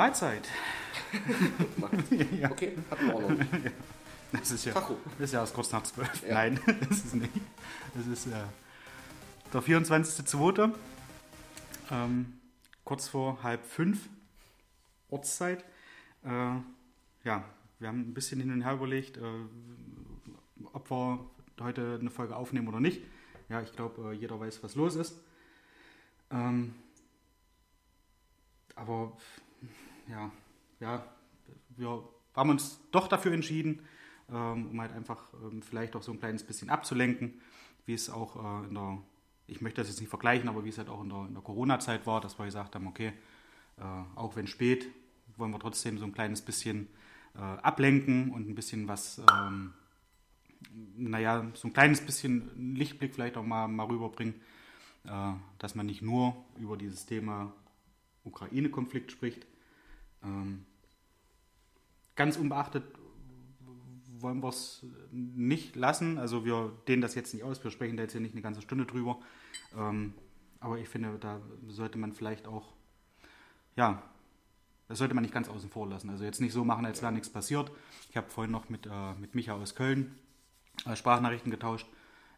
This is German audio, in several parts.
Mahlzeit. ja. Okay, hatten wir auch noch nicht. Das ist ja, Tacho. das ist ja erst kurz nach zwölf. Ja. Nein, das ist nicht. Das ist äh, der 24.02. Ähm, kurz vor halb fünf Ortszeit. Äh, ja, wir haben ein bisschen hin und her überlegt, äh, ob wir heute eine Folge aufnehmen oder nicht. Ja, ich glaube, äh, jeder weiß, was los ist. Ähm, aber ja, ja, wir haben uns doch dafür entschieden, ähm, um halt einfach ähm, vielleicht auch so ein kleines bisschen abzulenken, wie es auch äh, in der, ich möchte das jetzt nicht vergleichen, aber wie es halt auch in der, der Corona-Zeit war, dass wir gesagt haben, okay, äh, auch wenn spät, wollen wir trotzdem so ein kleines bisschen äh, ablenken und ein bisschen was, ähm, naja, so ein kleines bisschen Lichtblick vielleicht auch mal, mal rüberbringen, äh, dass man nicht nur über dieses Thema Ukraine-Konflikt spricht. Ähm, ganz unbeachtet wollen wir es nicht lassen. Also wir dehnen das jetzt nicht aus, wir sprechen da jetzt hier nicht eine ganze Stunde drüber. Ähm, aber ich finde, da sollte man vielleicht auch, ja, das sollte man nicht ganz außen vor lassen. Also jetzt nicht so machen, als wäre nichts passiert. Ich habe vorhin noch mit, äh, mit Micha aus Köln äh, Sprachnachrichten getauscht.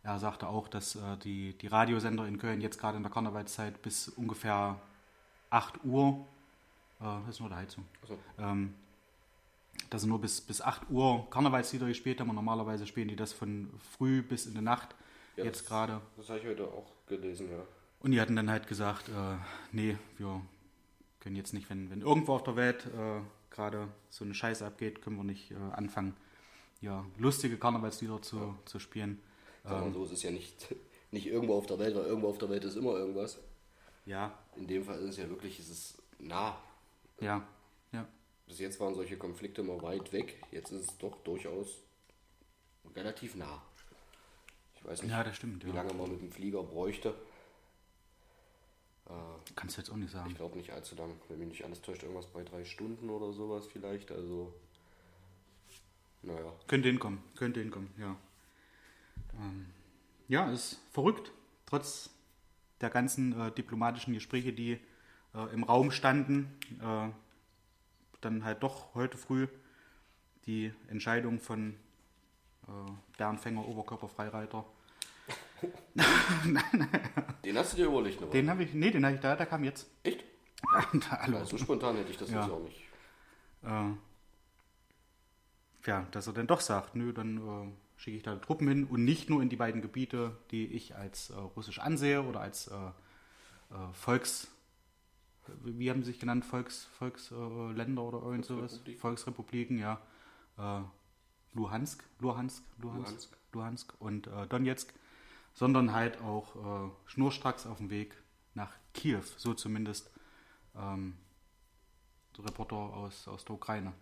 Er sagte auch, dass äh, die, die Radiosender in Köln jetzt gerade in der Karnevalszeit bis ungefähr 8 Uhr, das ist nur der Heizung, Achso. ähm, dass sie nur bis, bis 8 Uhr Karnevalslieder gespielt haben und normalerweise spielen die das von früh bis in die Nacht, Ja, jetzt das- gerade. Das habe ich heute auch gelesen, ja. Und die hatten dann halt gesagt, äh, nee, wir können jetzt nicht, wenn, wenn irgendwo auf der Welt äh, gerade so eine Scheiße abgeht, können wir nicht äh, anfangen, ja, lustige Karnevalslieder zu, zu spielen. Sag mal so, es ist ja nicht, nicht irgendwo auf der Welt, weil irgendwo auf der Welt ist immer irgendwas. Ja, In dem Fall ist es ja wirklich, es ist nah. Ja, ja. Bis jetzt waren solche Konflikte immer weit weg, jetzt ist es doch durchaus relativ nah. Ich weiß nicht, Ja, das stimmt, wie ja. lange man mit dem Flieger bräuchte. Äh, Kannst du jetzt auch nicht sagen. ich glaube nicht allzu lang, wenn mich nicht alles täuscht, irgendwas bei drei Stunden oder sowas vielleicht. Also, naja. Könnte hinkommen, könnte hinkommen, ja. Ähm, ja, ist verrückt, trotz der ganzen äh, diplomatischen Gespräche, die äh, im Raum standen, äh, dann halt doch heute früh die Entscheidung von äh, Bernd Fänger, Oberkörperfreireiter. Den hast du dir überlegt, ne? Den habe ich, nee, den habe ich da, der kam jetzt. Echt? Ja, so spontan hätte ich das Ja. jetzt auch nicht. äh, ja, dass er dann doch sagt, nö, dann äh, schicke ich da Truppen hin und nicht nur in die beiden Gebiete, die ich als äh, russisch ansehe oder als äh, äh, Volks, wie haben sie sich genannt, Volks, Volksländer äh, oder irgend sowas, Volksrepublik. Volksrepubliken, ja, äh, Luhansk, Luhansk, Luhansk, Luhansk. Luhansk und äh, Donetsk, sondern halt auch äh, schnurstracks auf dem Weg nach Kiew, so zumindest ähm, Reporter aus, aus der Ukraine.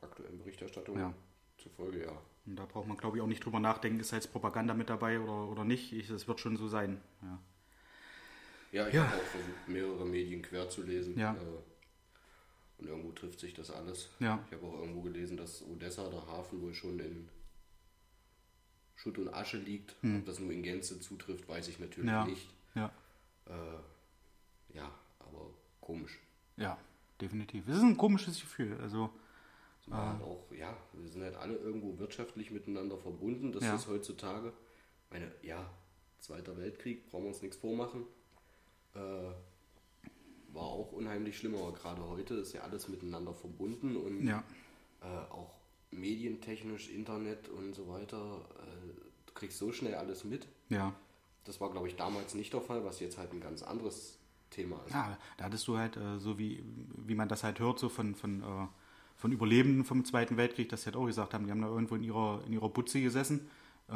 Aktuellen Berichterstattung Ja. zufolge, ja. Und da braucht man, glaube ich, auch nicht drüber nachdenken, ist jetzt Propaganda mit dabei oder, oder nicht. Ich, es wird schon so sein. Ja. Ja, ich Ja. habe auch versucht, mehrere Medien quer zu lesen. Ja. Äh, und irgendwo trifft sich das alles. Ja. Ich habe auch irgendwo gelesen, dass Odessa, der Hafen, wohl schon in Schutt und Asche liegt. Ob das nur in Gänze zutrifft, weiß ich natürlich Hm. Ja. nicht. Ja. Äh, ja, aber komisch. ja, definitiv. Es ist ein komisches Gefühl. Also, Zumal halt auch, ja, wir sind halt alle irgendwo wirtschaftlich miteinander verbunden. Das Ja. ist heutzutage, meine, ja, Zweiter Weltkrieg, brauchen wir uns nichts vormachen. Äh, war auch unheimlich schlimm, aber gerade heute ist ja alles miteinander verbunden und ja, äh, auch medientechnisch, Internet und so weiter. Äh, du kriegst so schnell alles mit. ja. Das war, glaube ich, damals nicht der Fall, was jetzt halt ein ganz anderes Thema ist. Ja, da hattest du halt, äh, so wie, wie man das halt hört, so von, von, äh, von Überlebenden vom Zweiten Weltkrieg, dass sie halt auch gesagt haben, die haben da irgendwo in ihrer, in ihrer Butze gesessen, äh,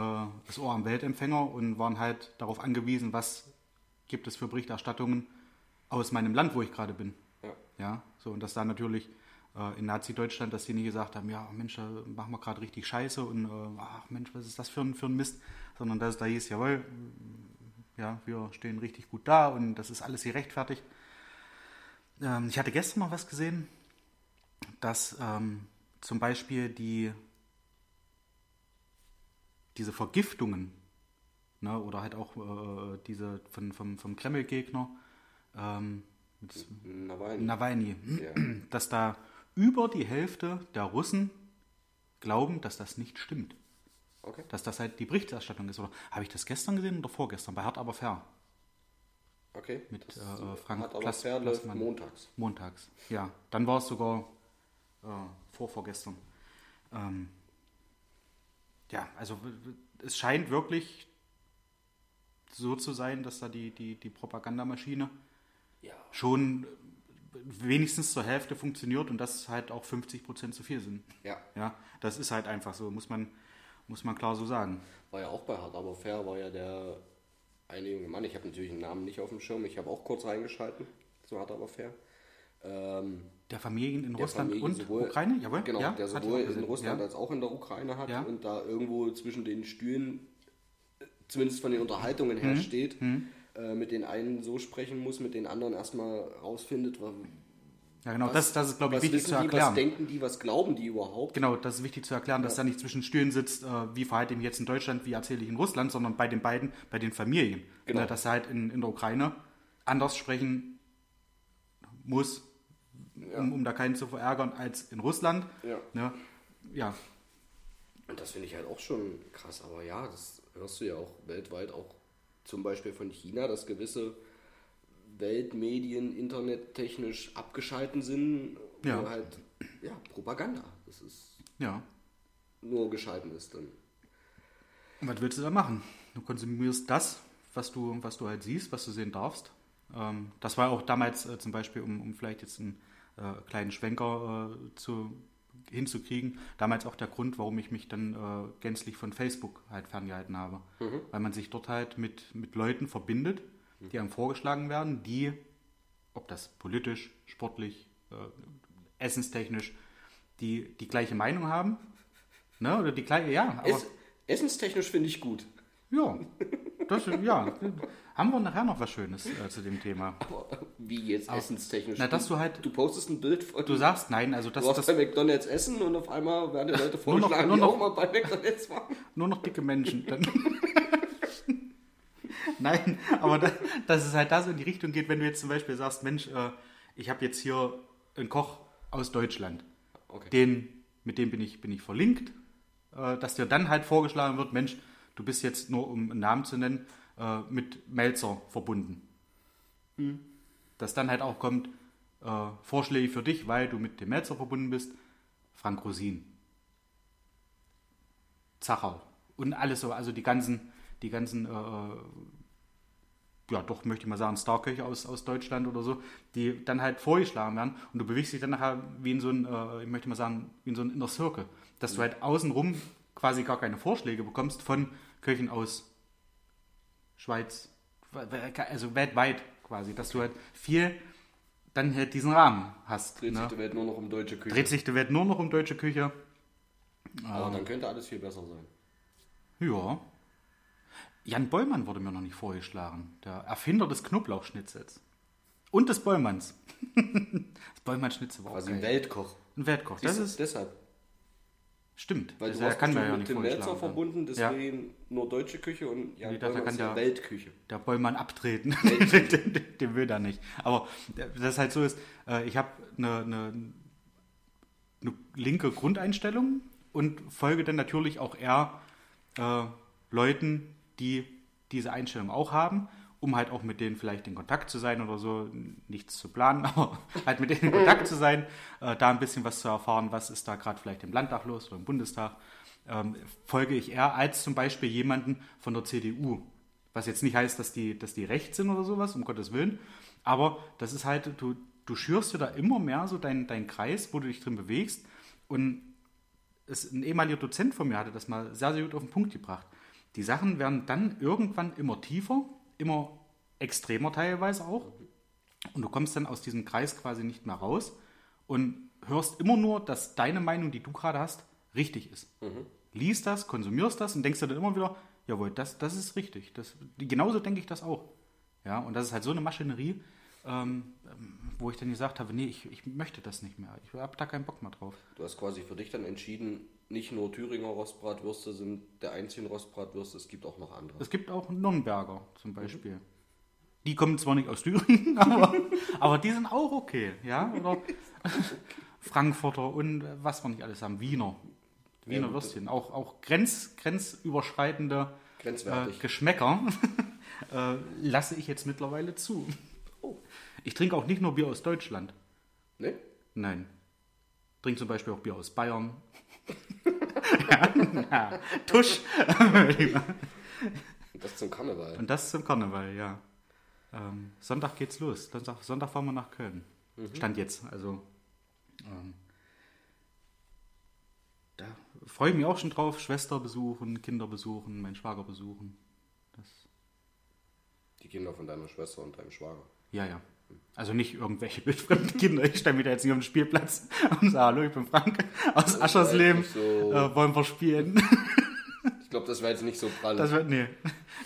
das Ohr am Weltempfänger und waren halt darauf angewiesen, was gibt es für Berichterstattungen aus meinem Land, wo ich gerade bin. Ja. Ja, so und dass da natürlich äh, in Nazi-Deutschland, dass die nie gesagt haben, ja Mensch, da machen wir gerade richtig Scheiße und äh, ach Mensch, was ist das für ein, für ein Mist, sondern dass es da hieß, jawohl, ja, wir stehen richtig gut da und das ist alles gerechtfertigt. Ähm, ich hatte gestern noch was gesehen, dass ähm, zum Beispiel die diese Vergiftungen ne, oder halt auch äh, diese von, vom, vom Kreml-Gegner, ähm, Nawalny. Nawalny, Ja. dass da über die Hälfte der Russen glauben, dass das nicht stimmt. Okay. Dass das halt die Berichterstattung ist. Oder habe ich das gestern gesehen oder vorgestern? Bei Hart aber fair. Okay. Mit, Das äh, Frank hat aber fair läuft montags. Montags. Ja, dann war es sogar äh, vor vorgestern. Ähm, ja, also es scheint wirklich so zu sein, dass da die, die, die Propagandamaschine Ja. schon wenigstens zur Hälfte funktioniert und das halt auch 50 Prozent zu viel sind. Ja. Ja, das ist halt einfach so, muss man, muss man klar so sagen. War ja auch bei Hart aber fair, war ja der eine junge Mann. Ich habe natürlich den Namen nicht auf dem Schirm. Ich habe auch kurz reingeschalten. So Hart aber fair. Ähm, Der Familien in der Russland Familie und sowohl- Ukraine, jawohl. Genau, ja, der sowohl in. Russland ja. als auch in der Ukraine hat Ja. und da irgendwo zwischen den Stühlen, zumindest von den Unterhaltungen her, Mhm. steht, äh, mit den einen so sprechen muss, mit den anderen erstmal rausfindet, wa- Ja, genau, was, das, das ist, glaube ich, was wichtig zu die, erklären. was denken die, was glauben die überhaupt. Genau, das ist wichtig zu erklären, dass da nicht zwischen Stühlen sitzt, äh, wie verhalte ich mich jetzt in Deutschland, wie erzähle ich in Russland, sondern bei den beiden, bei den Familien. Genau. Dass er halt in, in der Ukraine anders sprechen muss, um, um da keinen zu verärgern, als in Russland. Ja. Ne? Ja, Und das finde ich halt auch schon krass. Aber ja, das hörst du ja auch weltweit, auch zum Beispiel von China, dass gewisse Weltmedien internettechnisch abgeschalten sind. Ja. Wo halt, ja, Propaganda. Das ist ja. nur geschalten ist dann. Und was willst du da machen? Du konsumierst das, was du, was du halt siehst, was du sehen darfst. Ähm, das war auch damals äh, zum Beispiel, um, um vielleicht jetzt einen äh, kleinen Schwenker äh, zu, hinzukriegen, damals auch der Grund, warum ich mich dann äh, gänzlich von Facebook halt ferngehalten habe. Weil man sich dort halt mit, mit Leuten verbindet, die einem vorgeschlagen werden, die, ob das politisch, sportlich, äh, essenstechnisch, die die gleiche Meinung haben. Ne? Oder die gleiche, ja, aber. Es, essenstechnisch finde ich gut. Ja, das, ja. Haben wir nachher noch was Schönes äh, zu dem Thema. Aber wie jetzt essenstechnisch? na, dass du halt- Du postest ein Bild von. Du sagst nein, also das, du warst das bei McDonalds essen und auf einmal werden die Leute Nur noch- vorgeschlagen, nur die noch- auch mal bei McDonalds waren. nur noch dicke Menschen. Dann nein, aber da, dass es halt da so in die Richtung geht, wenn du jetzt zum Beispiel sagst, Mensch, äh, ich habe jetzt hier einen Koch aus Deutschland, Okay. den, mit dem bin ich, bin ich verlinkt, äh, dass dir dann halt vorgeschlagen wird, Mensch, du bist jetzt nur, um einen Namen zu nennen, äh, mit Melzer verbunden. Dass dann halt auch kommt, äh, Vorschläge für dich, weil du mit dem Melzer verbunden bist, Frank Rosin, Zachau und alles so, also die ganzen, die ganzen, äh, ja doch möchte ich mal sagen, Starköche aus, aus Deutschland oder so, die dann halt vorgeschlagen werden und du bewegst dich dann nachher wie in so ein, äh, ich möchte mal sagen, wie in so ein Inner Circle, dass du halt außenrum quasi gar keine Vorschläge bekommst von Köchen aus Schweiz, also weltweit quasi, dass du halt viel dann halt diesen Rahmen hast. Dreht ne? sich die Welt nur noch um deutsche Küche. Dreht sich die Welt nur noch um deutsche Küche. Aber dann könnte alles viel besser sein. Ja. Jan Bollmann wurde mir noch nicht vorgeschlagen. Der Erfinder des Knoblauchschnitzels. Und des Bollmanns. das Bollmann-Schnitzel war auch Quasi ein geil. Weltkoch. Ein Weltkoch. Das Siehst ist, deshalb. Stimmt. Weil das du kann bestimmt ja mit Tim Melzer vorgeschlagen. verbunden, Ja. deswegen nur deutsche Küche und ja, Nee, dafür kann ja der- Weltküche. der Bollmann abtreten. den, den, den will er nicht. Aber das halt so ist, äh, ich habe eine, eine, eine linke Grundeinstellung und folge dann natürlich auch eher äh, Leuten, die diese Einstellung auch haben, um halt auch mit denen vielleicht in Kontakt zu sein oder so, nichts zu planen, aber halt mit denen in Kontakt zu sein, äh, da ein bisschen was zu erfahren, was ist da gerade vielleicht im Landtag los oder im Bundestag, ähm, folge ich eher als zum Beispiel jemanden von der CDU. Was jetzt nicht heißt, dass die, dass die rechts sind oder sowas, um Gottes Willen. Aber das ist halt, du, du schürst dir da immer mehr so deinen dein Kreis, wo du dich drin bewegst. Und es, ein ehemaliger Dozent von mir hatte das mal sehr, sehr gut auf den Punkt gebracht. Die Sachen werden dann irgendwann immer tiefer, immer extremer teilweise auch. Und du kommst dann aus diesem Kreis quasi nicht mehr raus und hörst immer nur, dass deine Meinung, die du gerade hast, richtig ist. Liest das, konsumierst das und denkst dir dann immer wieder, jawohl, das, das ist richtig. Das, genauso denke ich das auch. Ja, und das ist halt so eine Maschinerie, ähm, wo ich dann gesagt habe, nee, ich, ich möchte das nicht mehr. Ich habe da keinen Bock mehr drauf. Du hast quasi für dich dann entschieden, nicht nur Thüringer Rostbratwürste sind der einzigen Rostbratwürste, es gibt auch noch andere. Es gibt auch Nürnberger zum Beispiel. Die kommen zwar nicht aus Thüringen, aber, aber die sind auch okay, ja? Oder Frankfurter und was wir nicht alles haben, Wiener. Wiener gut, Würstchen. Auch, auch grenz, grenzüberschreitende äh. Geschmäcker äh, lasse ich jetzt mittlerweile zu. Oh. Ich trinke auch nicht nur Bier aus Deutschland. Ne? Nein. Trinke zum Beispiel auch Bier aus Bayern. ja. Tusch. Das zum Karneval. Und das zum Karneval, ja. Ähm, Sonntag geht's los. Sonntag, Sonntag fahren wir nach Köln. Stand jetzt. Also ähm, da freue ich mich auch schon drauf. Schwester besuchen, Kinder besuchen, meinen Schwager besuchen. Das, Die Kinder von deiner Schwester und deinem Schwager. Ja, ja. Also nicht irgendwelche wildfremden Kinder. Ich stelle mich da jetzt nicht auf den Spielplatz und sage, hallo, ich bin Frank aus Aschersleben. nicht so- Äh, wollen wir spielen? Ich glaube, das wäre jetzt nicht so prall. Das wird, nee.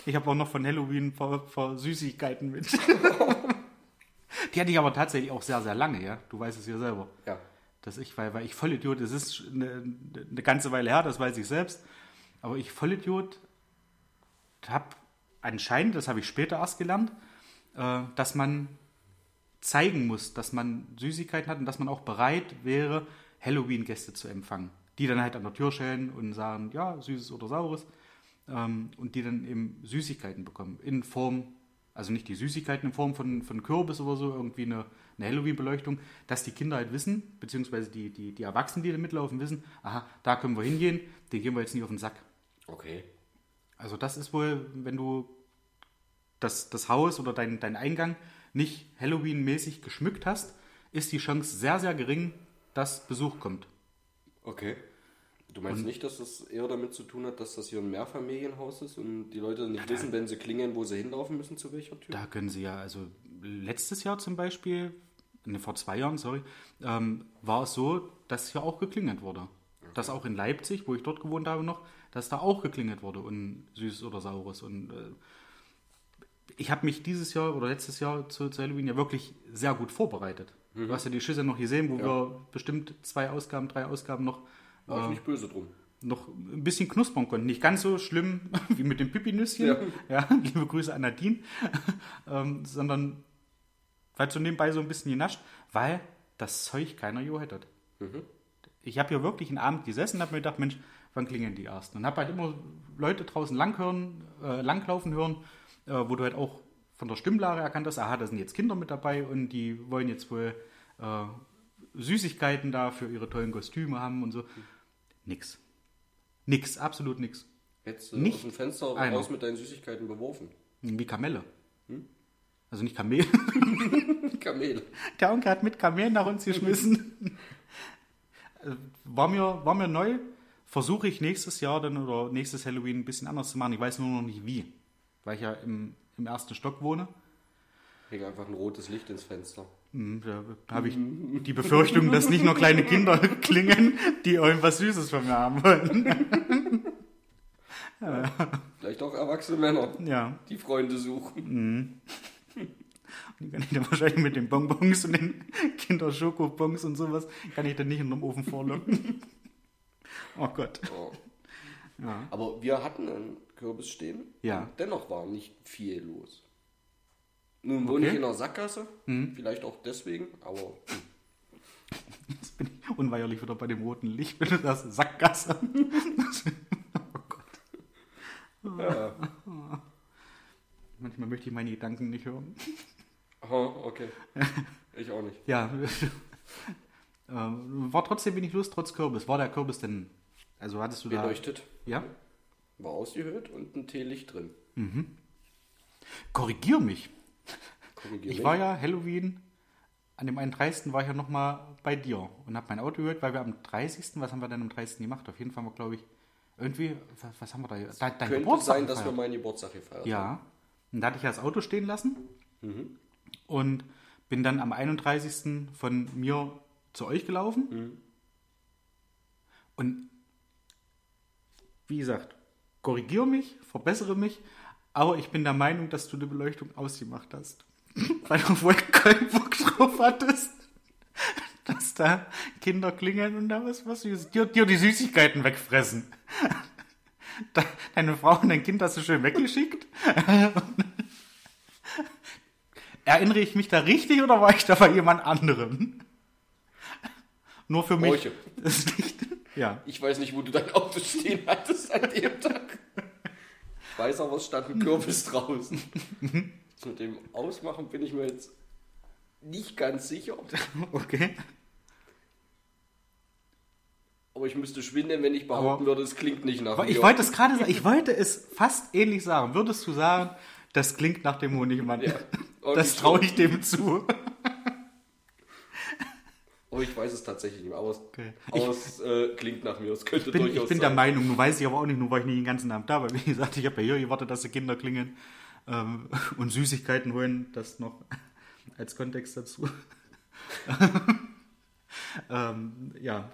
Ich habe auch noch von Halloween ein paar, paar Süßigkeiten mit. Die hatte ich aber tatsächlich auch sehr, sehr lange, ja. Du weißt es ja selber. ja. Dass ich, weil, weil ich Vollidiot, das ist eine, eine ganze Weile her, das weiß ich selbst. Aber ich Vollidiot habe anscheinend, das habe ich später erst gelernt, äh, dass man zeigen muss, dass man Süßigkeiten hat und dass man auch bereit wäre, Halloween-Gäste zu empfangen. Die dann halt an der Tür stellen und sagen, ja, süßes oder saures. Ähm, und die dann eben Süßigkeiten bekommen. In Form, also nicht die Süßigkeiten in Form von, von Kürbis oder so, irgendwie eine, eine Halloween-Beleuchtung, dass die Kinder halt wissen, beziehungsweise die, die, die Erwachsenen, die da mitlaufen, wissen, aha, da können wir hingehen, den gehen wir jetzt nicht auf den Sack. Okay. Also das ist wohl, wenn du das, das Haus oder dein, dein Eingang nicht Halloween-mäßig geschmückt hast, ist die Chance sehr, sehr gering, dass Besuch kommt. Okay. Du meinst nicht, dass das eher damit zu tun hat, dass das hier ein Mehrfamilienhaus ist und die Leute nicht wissen, wenn sie klingeln, wo sie hinlaufen müssen, zu welcher Tür? Da können sie ja, also letztes Jahr zum Beispiel, ne, vor zwei Jahren, sorry, ähm, war es so, dass hier auch geklingelt wurde. Dass auch in Leipzig, wo ich dort gewohnt habe noch, dass da auch geklingelt wurde und Süßes oder Saures. Und äh, ich habe mich dieses Jahr oder letztes Jahr zu, zu Halloween ja wirklich sehr gut vorbereitet. Du hast ja die Schüsse noch gesehen, wo wir bestimmt zwei Ausgaben, drei Ausgaben noch War ich nicht böse drum. noch ein bisschen knuspern konnten. Nicht ganz so schlimm wie mit dem Pipi-Nüsschen. Ja. liebe Grüße an Nadine. ähm, sondern weil so nebenbei so ein bisschen genascht, weil das Zeug keiner jo hätte. Ich habe hier wirklich einen Abend gesessen und habe mir gedacht, Mensch, wann klingeln die ersten? Und habe halt immer Leute draußen lang hören, äh, langlaufen hören, äh, wo du halt auch von der Stimmlage erkannt hast, aha, da sind jetzt Kinder mit dabei und die wollen jetzt wohl äh, Süßigkeiten da für ihre tollen Kostüme haben und so. Nix. Nix, absolut nix. Hättest du Nicht aus dem Fenster einer. raus mit deinen Süßigkeiten beworfen. Wie Kamelle. Also nicht Kamel. Kamel. Der Onkel hat mit Kamelen nach uns geschmissen. War mir, war mir neu. Versuche ich nächstes Jahr dann oder nächstes Halloween ein bisschen anders zu machen. Ich weiß nur noch nicht wie. Weil ich ja im, im ersten Stock wohne. Hängt einfach ein rotes Licht ins Fenster. Hm, Da habe ich die Befürchtung, dass nicht nur kleine Kinder klingen, die irgendwas Süßes von mir haben wollen. Vielleicht auch erwachsene Männer, Ja. die Freunde suchen. Die kann ich dann wahrscheinlich mit den Bonbons und den Kinderschokobons und sowas, kann ich dann nicht in den Ofen vorlocken. Oh Gott. Oh. Ja. Aber wir hatten einen Kürbis stehen. Ja. Dennoch war nicht viel los. Nun wohne Okay. ich in einer Sackgasse. Vielleicht auch deswegen, aber Jetzt bin ich unweigerlich wieder bei dem roten Licht, wenn du sagst Sackgasse. oh Gott. ja. Manchmal möchte ich meine Gedanken nicht hören. Aha, okay. Ich auch nicht. Ja. Ähm, War trotzdem wenig Lust, trotz Kürbis. War der Kürbis denn, also hattest du da... Beleuchtet. Ja? War ausgehöhlt und ein Teelicht drin. Korrigier mich. Korrigier Ich mich. war ja Halloween, an dem 31. war ich ja nochmal bei dir und habe mein Auto gehört, weil wir am 30. Was haben wir denn am 30. gemacht? Auf jeden Fall haben wir, glaube ich, irgendwie, was, haben wir da? Da- Dein Könnte Geburtstag sein, dass wir gefeiert. meinen Geburtstag gefeiert haben. Ja. Und da hatte ich ja das Auto stehen lassen Mhm. und bin dann am 31. von mir zu euch gelaufen. Mhm. Und wie gesagt, korrigiere mich, verbessere mich, aber ich bin der Meinung, dass du die Beleuchtung ausgemacht hast. Weil du wohl keinen Bock drauf hattest, dass da Kinder klingeln und da was, was Süßes, dir, dir die Süßigkeiten wegfressen. Deine Frau und dein Kind hast du schön weggeschickt. Erinnere ich mich da richtig oder war ich da bei jemand anderem? Nur für mich. Bräuche. Das Licht. Ja. Ich weiß nicht, wo du dein Auto stehen hattest an dem Tag. Ich weiß aber, es stand ein Kürbis draußen. Mit dem Ausmachen bin ich mir jetzt nicht ganz sicher. Okay. Aber ich müsste schwindeln, wenn ich behaupten Aber- würde, es klingt nicht nach Aber ich wollte es gerade sagen, ich wollte es fast ähnlich sagen. Würdest du sagen, das klingt nach dem Honigmann? Ja. Das traue ich dem zu. Oh, ich weiß es tatsächlich nicht es, Okay. aber es äh, klingt nach mir. Es könnte Ich bin, durchaus ich bin sein. der Meinung, nur weiß ich aber auch nicht, nur weil ich nicht den ganzen Abend da war. Wie gesagt, ich habe ja hier gewartet, dass die Kinder klingeln ähm, und Süßigkeiten holen. Das noch als Kontext dazu. ähm, ja,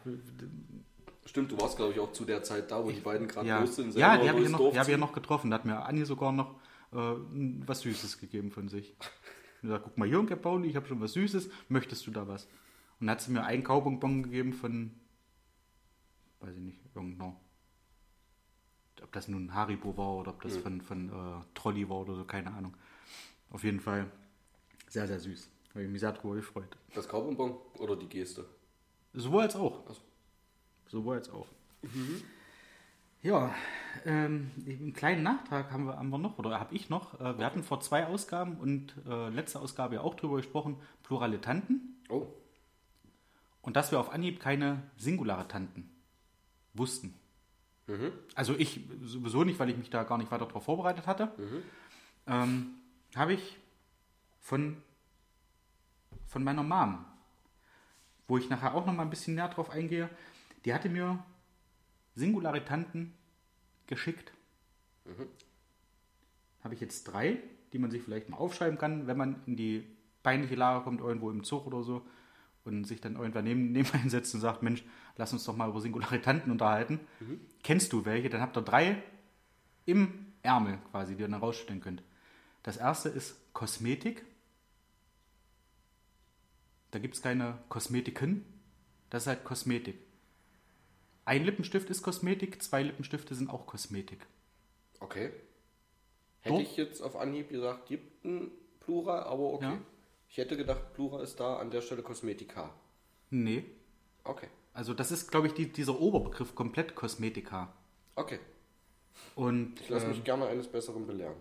Stimmt, du warst, glaube ich, auch zu der Zeit da, wo die beiden gerade ja, los sind. ja, die habe ich, ja noch, die hab ich ja noch getroffen. Da hat mir Anni sogar noch äh, was Süßes gegeben von sich. Und gesagt, guck mal, hier, Onkel Pauli, ich habe schon was Süßes, möchtest du da was? Und hat sie mir einen Kaubonbon gegeben von, weiß ich nicht, irgendeiner, ob das nun Haribo war oder ob das von, von äh, Trolli war oder so, keine Ahnung. Auf jeden Fall sehr, sehr süß. Habe ich mich sehr darüber gefreut. Das Kaubonbon oder die Geste? Sowohl als auch. So. Sowohl als auch. Ja, ähm, einen kleinen Nachtrag haben wir, haben wir noch, oder habe ich noch. Äh, wir hatten vor zwei Ausgaben und äh, letzte Ausgabe ja auch drüber gesprochen, plurale Tanten. Oh, Und dass wir auf Anhieb keine singulare Tanten wussten. Also ich sowieso nicht, weil ich mich da gar nicht weiter darauf vorbereitet hatte. Ähm, habe ich von, von meiner Mom, wo ich nachher auch noch mal ein bisschen näher drauf eingehe, die hatte mir singulare Tanten geschickt. Habe ich jetzt drei, die man sich vielleicht mal aufschreiben kann, wenn man in die peinliche Lage kommt, irgendwo im Zug oder so, und sich dann irgendwann neben, neben einsetzt und sagt, Mensch, lass uns doch mal über singulare Tanten unterhalten. Kennst du welche? Dann habt ihr drei im Ärmel quasi, die ihr dann rausstellen könnt. Das erste ist Kosmetik. Da gibt es keine Kosmetiken. Das ist halt Kosmetik. Ein Lippenstift ist Kosmetik, zwei Lippenstifte sind auch Kosmetik. okay. Hätte Doch. ich jetzt auf Anhieb gesagt, gibt ein Plural, aber okay. Ja. Ich hätte gedacht, Plural ist da an der Stelle Kosmetika. Nee. Okay. Also das ist, glaube ich, die, dieser Oberbegriff komplett Kosmetika. Okay. Und Ich lasse äh, mich gerne eines Besseren belehren.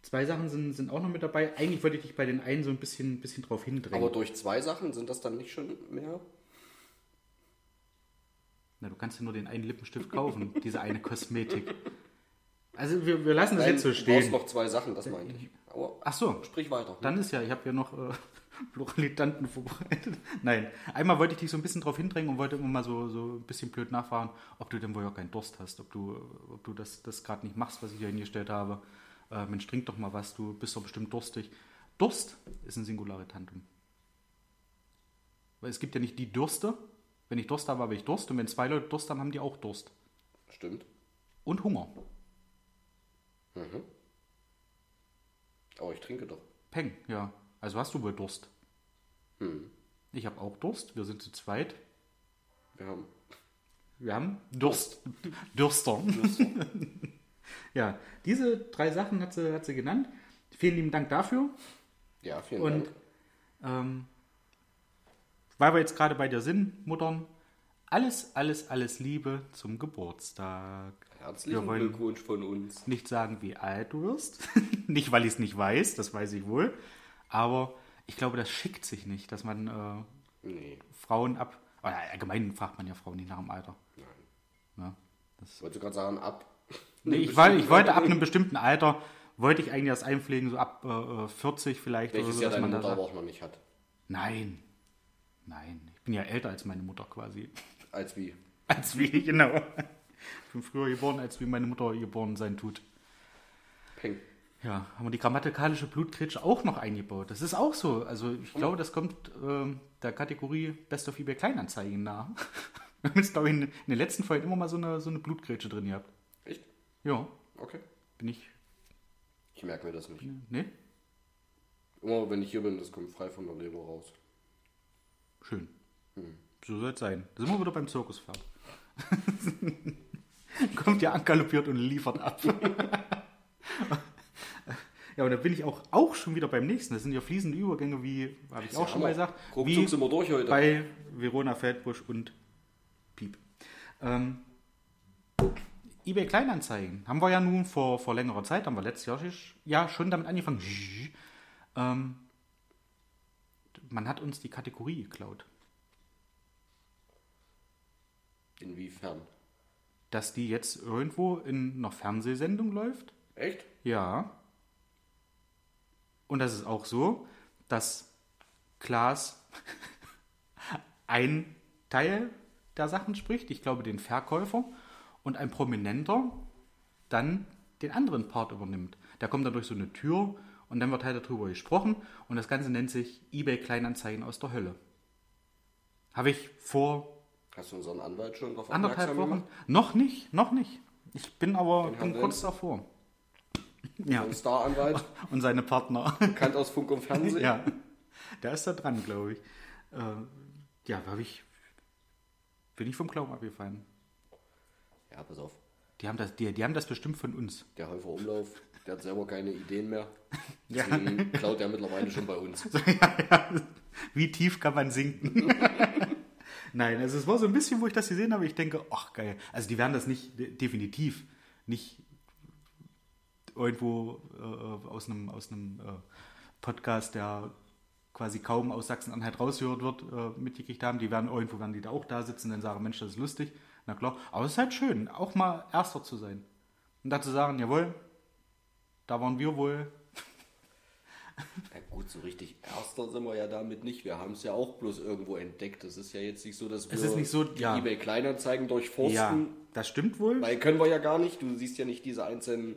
zwei Sachen sind, sind auch noch mit dabei. Eigentlich wollte ich dich bei den einen so ein bisschen, bisschen drauf hindrängen. Aber durch zwei Sachen sind das dann nicht schon mehr? Na, du kannst ja nur den einen Lippenstift kaufen, diese eine Kosmetik. Also wir, wir lassen das Nein, jetzt so du brauchst stehen. noch zwei Sachen, das meinte ich. Aber Ach so, sprich weiter. dann ist ja, ich habe ja noch äh, Pluralitanten vorbereitet. Nein, einmal wollte ich dich so ein bisschen drauf hindrängen und wollte immer mal so, so ein bisschen blöd nachfragen, ob du denn wohl auch keinen Durst hast, ob du, ob du das, das gerade nicht machst, was ich dir hingestellt habe. Äh, Mensch, trink doch mal was, du bist doch bestimmt durstig. Durst ist ein Singularitantum. Weil es gibt ja nicht die Dürste. Wenn ich Durst habe, habe ich Durst. Und wenn zwei Leute Durst haben, haben die auch Durst. Stimmt. Und Hunger. Aber ich trinke doch. Peng, ja. Also hast du wohl Durst. Hm. Ich habe auch Durst. Wir sind zu zweit. Wir haben Wir haben Durst. Dürster. ja, diese drei Sachen hat sie, hat sie genannt. Vielen lieben Dank dafür. Ja, vielen Und Dank. ähm, weil wir jetzt gerade bei dir sind, Muttern, alles, alles, alles Liebe zum Geburtstag. Herzlichen wir wollen- Glückwunsch von uns. Nicht sagen, wie alt du wirst. nicht, weil ich es nicht weiß, das weiß ich wohl. Aber ich glaube, das schickt sich nicht, dass man äh, Nee, Frauen ab. Oder allgemein fragt man ja Frauen nicht nach dem Alter. nein. Ne? Ich wollte gerade sagen, ab. Nee, ich, wollte, ich wollte ab einem bestimmten Alter, wollte ich eigentlich das einpflegen, so ab äh, 40 vielleicht. Welches so, Jahr dass deine Mutter aber auch noch nicht hat. Nein, nein, ich bin ja älter als meine Mutter quasi. Als wie? Als wie, genau. Ich bin früher geboren, als wie meine Mutter geboren sein tut. Peng. Ja, haben wir die grammatikalische Blutkretsche auch noch eingebaut. Das ist auch so. Also ich glaube, das kommt ähm, der Kategorie Best of eBay Kleinanzeigen nah. Wir haben jetzt, glaube ich, in, in den letzten Folgen immer mal so eine, so eine Blutkretsche drin gehabt. Echt? Ja, Okay. bin ich. Ich merke mir das nicht. Ne? Immer wenn ich hier bin, das kommt frei von der Leber raus. Schön. So soll es sein. Da sind wir wieder beim Zirkuspferd. Kommt ja angaloppiert und liefert ab. Ja, und da bin ich auch, auch schon wieder beim nächsten. Das sind ja fließende Übergänge, wie habe ich auch schon mal gesagt, wie sind wir durch heute. bei Verona Feldbusch und Piep. Ähm, eBay Kleinanzeigen haben wir ja nun vor, vor längerer Zeit, haben wir letztes Jahr ja schon damit angefangen. Ähm, man hat uns die Kategorie geklaut, Inwiefern? Dass die jetzt irgendwo in einer Fernsehsendung läuft. Echt? Ja. Und das ist auch so, dass Klaas ein Teil der Sachen spricht, ich glaube den Verkäufer, und ein Prominenter dann den anderen Part übernimmt. Der kommt dann durch so eine Tür und dann wird halt darüber gesprochen und das Ganze nennt sich eBay Kleinanzeigen aus der Hölle. Habe ich vor Hast du unseren Anwalt schon darauf anderthalb Wochen? gemacht? Noch nicht, noch nicht. Ich bin aber bin kurz davor. Ja, Ein Star-Anwalt, und seine Partner. bekannt aus Funk und Fernsehen. Ja, der ist da dran, glaube ich. Äh, ja, habe ich. Bin ich vom Glauben abgefallen. Ja, pass auf. Die haben, das, die, die haben das bestimmt von uns. Der Häufer Umlauf, der hat selber keine Ideen mehr. Ja. Deswegen klaut er mittlerweile schon bei uns. Wie tief kann man sinken? Nein, also es war so ein bisschen, wo ich das gesehen habe, ich denke, ach geil. Also die werden das nicht, de- definitiv nicht irgendwo äh, aus einem, aus einem äh, Podcast, der quasi kaum aus Sachsen-Anhalt rausgehört wird, äh, mitgekriegt haben. Die werden irgendwo, werden die da auch da sitzen und dann sagen, Mensch, das ist lustig. Na klar, aber es ist halt schön, auch mal Erster zu sein. Und dazu sagen, jawohl, da waren wir wohl. Ja gut, so richtig Erster sind wir ja damit nicht. Wir haben es ja auch bloß irgendwo entdeckt. Es ist ja jetzt nicht so, dass wir Es ist nicht so, die ja. eBay Kleinanzeigen durchforsten. Ja, das stimmt wohl. Weil können wir ja gar nicht. Du siehst ja nicht diese einzelnen.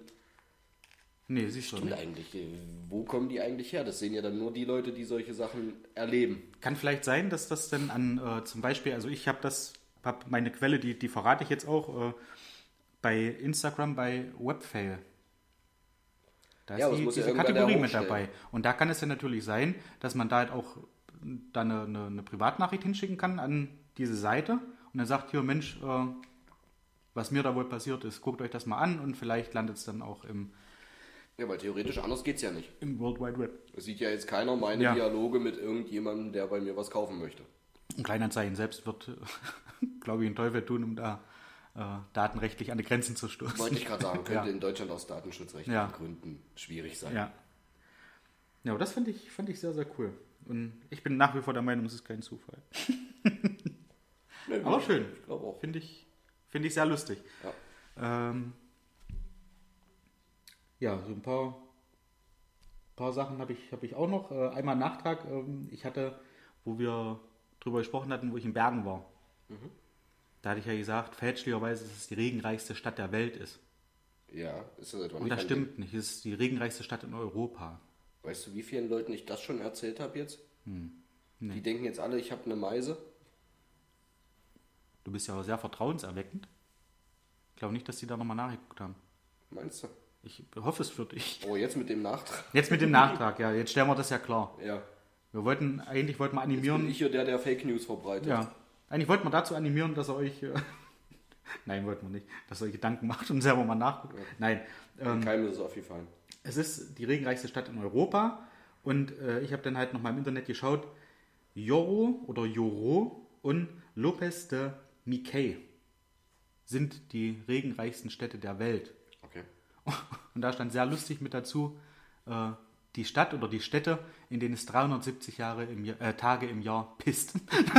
Nee, siehst du nicht. eigentlich, wo kommen die eigentlich her? Das sehen ja dann nur die Leute, die solche Sachen erleben. Kann vielleicht sein, dass das dann an äh, zum Beispiel, also ich habe das, hab meine Quelle, die, die verrate ich jetzt auch äh, bei Instagram bei Webfail. Da Ja, ist es die, ja diese irgendwer Kategorie mit dabei. Und da kann es ja natürlich sein, dass man da halt auch dann eine, eine, eine Privatnachricht hinschicken kann an diese Seite und dann sagt hier, Mensch, äh, was mir da wohl passiert ist, guckt euch das mal an und vielleicht landet es dann auch im, Ja, weil theoretisch anders geht's ja nicht. im World Wide Web. Es sieht ja jetzt keiner meine Ja. Dialoge mit irgendjemandem, der bei mir was kaufen möchte. Und Kleinanzeigen selbst wird, glaube ich, einen Teufel tun, um da äh, datenrechtlich an die Grenzen zu stoßen. Wollte ich gerade sagen, könnte Ja. in Deutschland aus datenschutzrechtlichen Ja. Gründen schwierig sein. Ja. Ja, aber das fand ich, fand ich sehr, sehr cool. Und ich bin nach wie vor der Meinung, es ist kein Zufall. Nee, Aber schön. Ich glaube auch. Finde ich, finde ich sehr lustig. Ja. Ähm, ja, so ein paar, paar Sachen habe ich, hab ich auch noch. Äh, einmal Nachtrag. Ähm, ich hatte, wo wir drüber gesprochen hatten, wo ich in Bergen war. Da hatte ich ja gesagt, fälschlicherweise, dass es die regenreichste Stadt der Welt ist. Ja, ist das etwa Und das stimmt nicht. Es ist die regenreichste Stadt in Europa. Weißt du, wie vielen Leuten ich das schon erzählt habe jetzt? Hm. Die denken jetzt alle, ich habe eine Meise. Du bist ja auch sehr vertrauenserweckend. Ich glaube nicht, dass die da nochmal nachgeguckt haben. Meinst du? Ich hoffe es für dich. Oh, jetzt mit dem Nachtrag. Jetzt mit dem Nachtrag, ja. Jetzt stellen wir das ja klar. Ja. Wir wollten, eigentlich wollten wir Jetzt bin animieren. ich hier der, der Fake News verbreitet. Ja. Eigentlich wollten wir dazu animieren, dass er euch. Äh, Nein, wollten wir nicht. Dass er euch Gedanken macht und selber mal nachguckt. Nein. Ähm, Keinem ist es aufgefallen. es ist die regenreichste Stadt in Europa. Und äh, ich habe dann halt noch mal im Internet geschaut. Joro oder Joro und Lopez de Miquel sind die regenreichsten Städte der Welt. Okay. Und da stand sehr lustig mit dazu, äh, die Stadt oder die Städte, in denen es 370 Jahre im Jahr, äh, Tage im Jahr pisst.